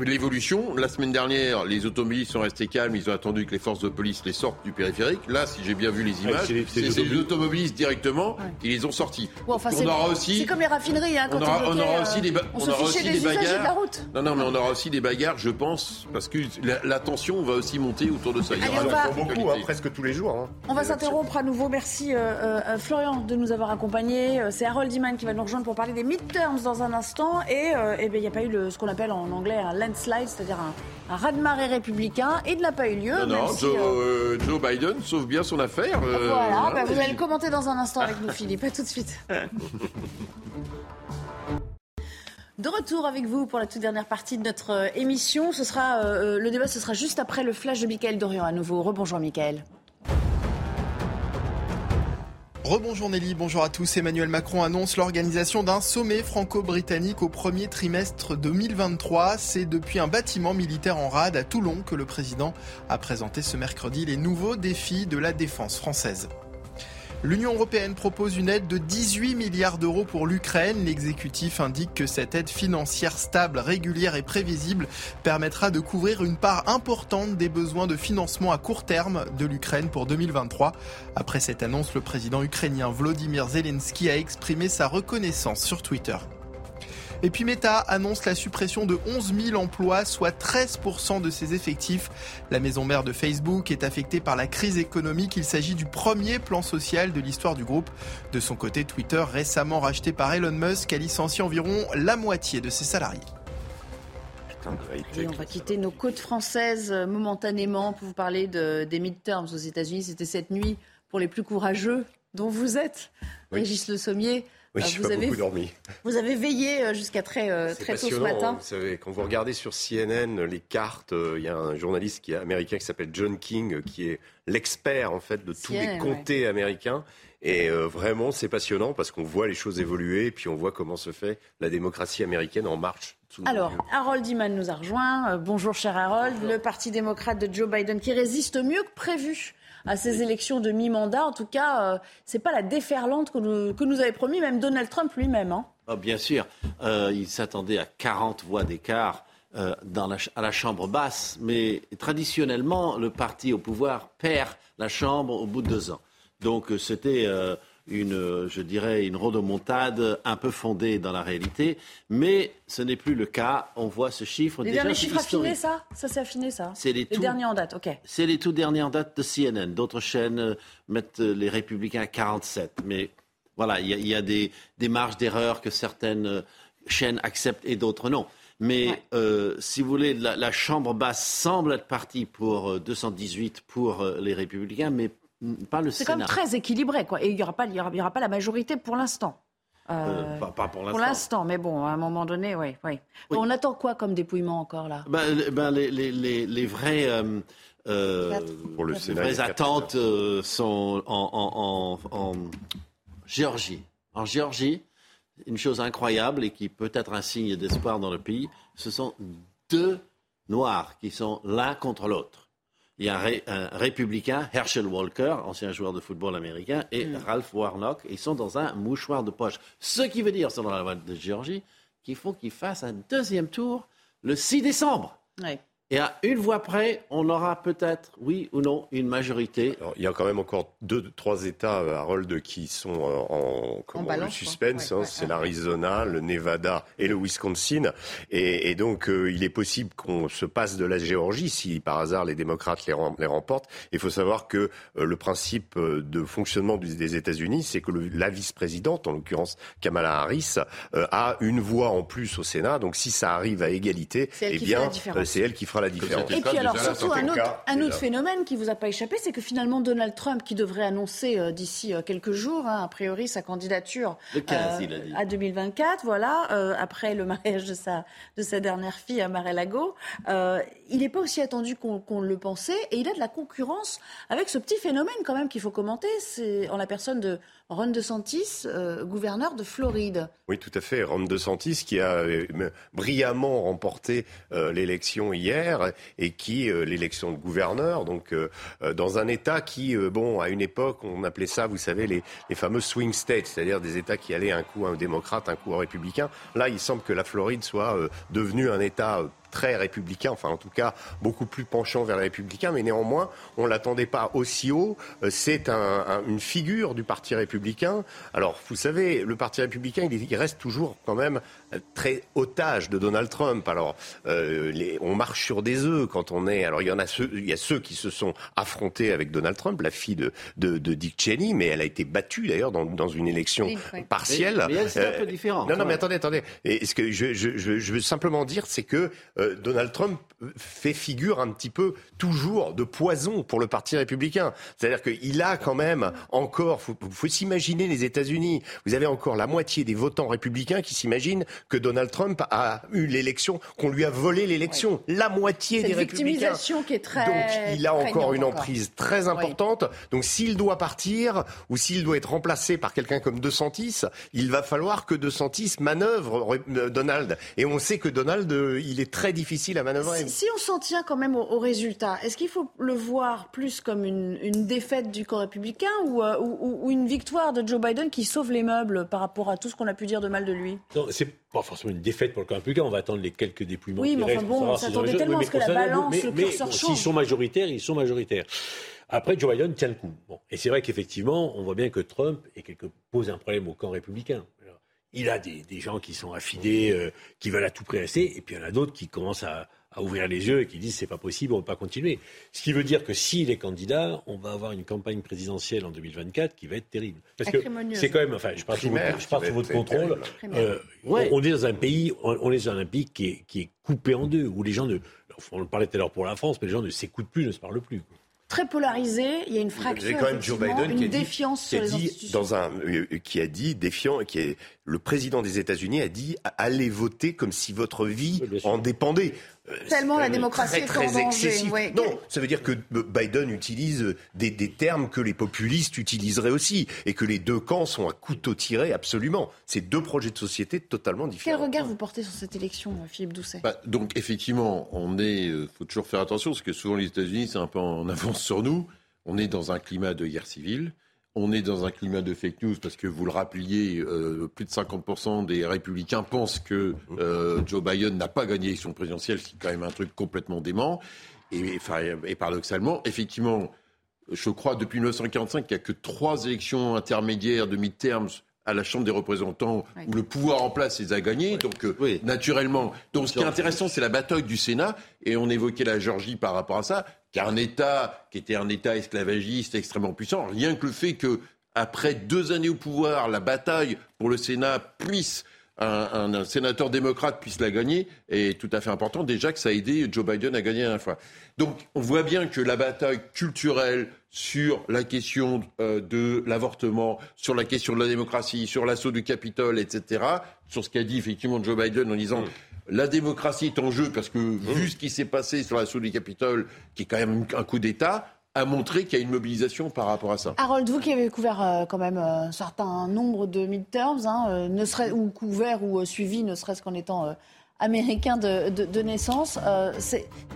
L'évolution, la semaine dernière, les automobilistes sont restés calmes. Ils ont attendu que les forces de police les sortent du périphérique. Là, si j'ai bien vu les images, c'est les automobilistes directement qui les ont sortis. On aura aussi raffinerie. Hein, on aura, euh, aussi des, on aura aussi des, bagarres. De la route. Non, non, mais on aura aussi des bagarres, je pense, parce que la, tension va aussi monter autour de ça. Il y aura beaucoup, hein, presque tous les jours. Hein. On va s'interrompre à nouveau. Merci euh, euh, Florian de nous avoir accompagnés. C'est Harold Iman qui va nous rejoindre pour parler des midterms dans un instant. Et eh ben, il n'y a pas eu le, ce qu'on appelle en anglais un landslide, c'est-à-dire un, un raz-de-marée républicain. Et il n'a pas eu lieu. Non, non, Joe, Biden sauve bien son affaire. voilà, bah, vous allez le commenter dans un instant avec nous, Philippe. À tout de suite. De retour avec vous pour la toute dernière partie de notre euh, émission. Ce sera, euh, euh, le débat, ce sera juste après le flash de Michael Dorian à nouveau. Rebonjour Michael. Rebonjour Nelly, bonjour à tous. Emmanuel Macron annonce l'organisation d'un sommet franco-britannique au premier trimestre 2023. C'est depuis un bâtiment militaire en rade à Toulon que le président a présenté ce mercredi les nouveaux défis de la défense française. L'Union européenne propose une aide de 18 milliards d'euros pour l'Ukraine. L'exécutif indique que cette aide financière stable, régulière et prévisible permettra de couvrir une part importante des besoins de financement à court terme de l'Ukraine pour 2023. Après cette annonce, le président ukrainien Volodymyr Zelensky a exprimé sa reconnaissance sur Twitter. Et puis Meta annonce la suppression de 11 000 emplois, soit 13% de ses effectifs. La maison mère de Facebook est affectée par la crise économique. Il s'agit du premier plan social de l'histoire du groupe. De son côté, Twitter, récemment racheté par Elon Musk, a licencié environ la moitié de ses salariés. Et on va quitter nos côtes françaises euh, momentanément pour vous parler de, des midterms aux États-Unis. C'était cette nuit pour les plus courageux dont vous êtes, Régis Le Sommier. Oui, je n'ai pas beaucoup dormi. Vous avez veillé euh, jusqu'à très, euh, très tôt ce matin. Vous savez, quand vous regardez sur CNN les cartes, euh, il y a un journaliste qui est américain qui s'appelle John King, qui est l'expert en fait de tous les comtés américains. Et vraiment, c'est passionnant parce qu'on voit les choses évoluer et puis on voit comment se fait la démocratie américaine en marche. Alors, Harold Iman nous a rejoint. bonjour, cher Harold. Le Parti démocrate de Joe Biden qui résiste mieux que prévu à ces élections de mi-mandat. En tout cas, euh, c'est pas la déferlante que nous, que nous avait promis même Donald Trump lui-même. Hein. Ah, bien sûr, euh, il s'attendait à 40 voix d'écart. Euh, dans la, à la Chambre basse, mais traditionnellement, le parti au pouvoir perd la Chambre au bout de deux ans. Donc euh, c'était une, je dirais, une rodomontade un peu fondée dans la réalité, mais ce n'est plus le cas. On voit ce chiffre Les déjà derniers c'est chiffres affinés, ça? Ça s'est affiné, ça C'est les tout- derniers en date, ok. C'est les tout derniers en date de CNN. D'autres chaînes euh, mettent euh, les républicains à 47. Mais voilà, il y a, il y a des, des marges d'erreur que certaines euh, chaînes acceptent et d'autres non. Mais euh, si vous voulez, la, la Chambre basse semble être partie pour euh, 218 pour euh, les républicains, mais pas le C'est quand même très équilibré, quoi. Et il n'y aura, pas- il y aura, il y aura pas la majorité pour l'instant. Euh, Euh, pas, pas pour pour l'instant. mais bon, à un moment donné, oui. oui. On attend quoi comme dépouillement encore, là? Ben, le- ben, les, les, les, les vraies, euh, euh. Pour le Sénat, attentes euh, sont en, en, en, en Géorgie. En Géorgie, une chose incroyable et qui peut être un signe d'espoir dans le pays, ce sont deux Noirs qui sont l'un contre l'autre. Il y a un, ré- un républicain, Herschel Walker, ancien joueur de football américain, et Ralph Warnock. Ils sont dans un mouchoir de poche. Ce qui veut dire, selon la loi de Géorgie, qu'il faut qu'ils fassent un deuxième tour le 6 décembre. Ouais. Et à une voix près, on aura peut-être, oui ou non, une majorité. Alors, il y a quand même encore deux, trois États, euh, Harold, qui sont en, comment, balance, le suspense. quoi. Ouais, hein, ouais, c'est ouais. l'Arizona, le Nevada et le Wisconsin. Et, et donc, euh, il est possible qu'on se passe de la Géorgie si, par hasard, les démocrates les, rem- les remportent. Il faut savoir que euh, le principe de fonctionnement des États-Unis, c'est que le- la vice-présidente, en l'occurrence Kamala Harris, euh, a une voix en plus au Sénat. Donc, si ça arrive à égalité, C'est elle eh qui fait la bien, différence. c'est elle qui fera la différence. Et puis alors surtout un autre, cas, un autre phénomène qui vous a pas échappé, c'est que finalement Donald Trump, qui devrait annoncer euh, d'ici euh, quelques jours, hein, a priori sa candidature Le 15, il a dit. à 2024, voilà, euh, après le mariage de sa de sa dernière fille, à Mar-a-Lago, euh, il n'est pas aussi attendu qu'on qu'on le pensait, et il a de la concurrence avec ce petit phénomène quand même qu'il faut commenter, c'est en la personne de Ron DeSantis, euh, gouverneur de Floride. Oui, tout à fait. Ron DeSantis qui a euh, brillamment remporté euh, l'élection hier et qui l'élection de gouverneur, donc dans un État qui, bon, à une époque, on appelait ça, vous savez, les, fameux swing states, c'est-à-dire des États qui allaient un coup à un démocrate, un coup à un républicain. Là, il semble que la Floride soit devenue un État très républicain, enfin en tout cas beaucoup plus penchant vers les républicains, mais néanmoins on l'attendait pas aussi haut. Euh, C'est un- un- une figure du Parti républicain. Alors vous savez, le Parti républicain, il, est- il reste toujours quand même très otage de Donald Trump. Alors euh, les- on marche sur des œufs quand on est. Alors il y en a ceux, il y a ceux qui se sont affrontés avec Donald Trump, la fille de, de, de Dick Cheney, mais elle a été battue d'ailleurs dans, dans une élection Oui, oui. partielle. Mais- mais elle, c'est un peu Euh, différent, Non, non, mais attendez, attendez. Et ce que je, je, je, je veux simplement dire, c'est que euh, Donald Trump fait figure un petit peu toujours de poison pour le Parti républicain. C'est-à-dire qu'il a quand même encore, faut, faut s'imaginer les États-Unis. Vous avez encore la moitié des votants républicains qui s'imaginent que Donald Trump a eu l'élection, qu'on lui a volé l'élection. La moitié Cette des républicains. victimisation qui est très Donc il a encore une encore. emprise très importante. Donc s'il doit partir ou s'il doit être remplacé par quelqu'un comme De Santis, il va falloir que De Santis manœuvre euh, Donald. Et on sait que Donald, euh, il est très difficile à manœuvrer. Si, si on s'en tient quand même au, au résultat, est-ce qu'il faut le voir plus comme une, une défaite du camp républicain ou, euh, ou- ou une victoire de Joe Biden qui sauve les meubles par rapport à tout ce qu'on a pu dire de mal de lui? Non, pas forcément une défaite pour le camp républicain. On va attendre les quelques dépouillements. Oui, qui mais enfin bon, pour on s'attendait tellement à ce que la balance, mais- le mais bon. S'ils sont majoritaires, ils sont majoritaires. Après, Joe Biden tient le coup. Bon. Et c'est vrai qu'effectivement, on voit bien que Trump est quelque, pose un problème au camp républicain. Alors, Il a des, des gens qui sont affidés, euh, qui veulent à tout prix rester, et puis il y en a d'autres qui commencent à, à ouvrir les yeux et qui disent c'est pas possible, on ne peut pas continuer. Ce qui veut dire que s'il est candidat, on va avoir une campagne présidentielle en 2024 qui va être terrible. Parce que c'est quand même, enfin, je parle sous votre, contrôle. Euh, Ouais. on, on est dans un pays, on, on est dans un pays qui est, qui est coupé en deux, où les gens ne, on le parlait tout à l'heure pour la France, mais les gens ne s'écoutent plus, ne se parlent plus. Très polarisé, il y a une fracture, quand même Joe effectivement, Biden qui a une dit, défiance qui a sur les dit institutions. dans un, euh, qui a dit défiant, qui est le président des États-Unis a dit allez voter comme si votre vie en dépendait. Euh, Tellement la démocratie très, est en très danger, ouais. Non, ça veut dire que euh, Biden utilise des, des termes que les populistes utiliseraient aussi et que les deux camps sont à couteau tiré absolument. C'est deux projets de société totalement Quel différents. regard vous portez sur cette élection, Philippe Doucet? Bah, donc effectivement, on est, euh, faut toujours faire attention parce que souvent les États-Unis c'est un peu en avance sur nous. On est dans un climat de guerre civile. On est dans un climat de fake news parce que vous le rappeliez, euh, plus de 50% des républicains pensent que euh, Joe Biden n'a pas gagné l'élection présidentielle, ce qui est quand même un truc complètement dément. Et, et paradoxalement, effectivement, je crois, depuis 1945, qu'il n'y a que trois élections intermédiaires de mid-terms à la Chambre des représentants où le pouvoir en place les a gagnés. Donc, euh, naturellement. Donc, ce qui est intéressant, c'est la bataille du Sénat. Et on évoquait la Géorgie par rapport à ça, qui est un État qui était un État esclavagiste extrêmement puissant. Rien que le fait que, après deux années au pouvoir, la bataille pour le Sénat puisse un, sénateur démocrate puisse la gagner est tout à fait important. Déjà que ça a aidé Joe Biden à gagner la dernière fois. Donc on voit bien que la bataille culturelle sur la question euh, de l'avortement, sur la question de la démocratie, sur l'assaut du Capitole, etc., sur ce qu'a dit effectivement Joe Biden en disant la démocratie est en jeu parce que vu ce qui s'est passé sur l'assaut du Capitole, qui est quand même un coup d'État, a montré qu'il y a une mobilisation par rapport à ça. Harold, vous qui avez couvert euh, quand même euh, un certain nombre de midterms, hein, euh, ne serait, ou couvert ou suivi, ne serait-ce qu'en étant américain de, naissance,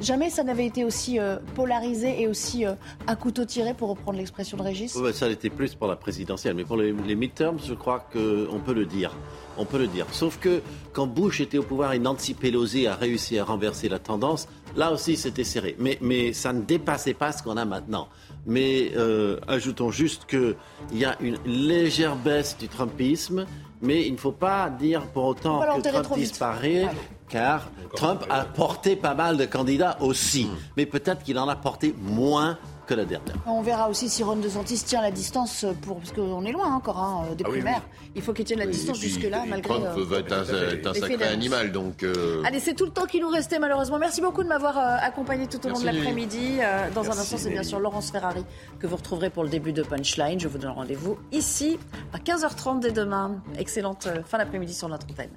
jamais ça n'avait été aussi polarisé et aussi à couteau tiré, pour reprendre l'expression de Régis? Oui, Ça l'était plus pour la présidentielle, mais pour les, les midterms, je crois qu'on peut le dire. On peut le dire. Sauf que quand Bush était au pouvoir et Nancy Pelosi a réussi à renverser la tendance, Là aussi, c'était serré. Mais, mais ça ne dépassait pas ce qu'on a maintenant. Mais euh, ajoutons juste qu'il y a une légère baisse du Trumpisme, mais il ne faut pas dire pour autant que Trump disparaît. Car Trump a porté pas mal de candidats aussi, mais peut-être qu'il en a porté moins que la dernière. On verra aussi si Ron DeSantis tient la distance pour parce qu'on est loin encore hein, des ah primaires. Il faut qu'il tienne la distance jusque-là malgré. Trump euh, va être un, sacré animal donc. Euh, Allez, c'est tout le temps qui nous restait malheureusement. Merci beaucoup de m'avoir euh, accompagné tout au long de l'après-midi. dans un instant, c'est bien sûr Laurence Ferrari que vous retrouverez pour le début de Punchline. Je vous donne rendez-vous ici à 15h30 dès demain. Excellente fin d'après-midi sur notre antenne.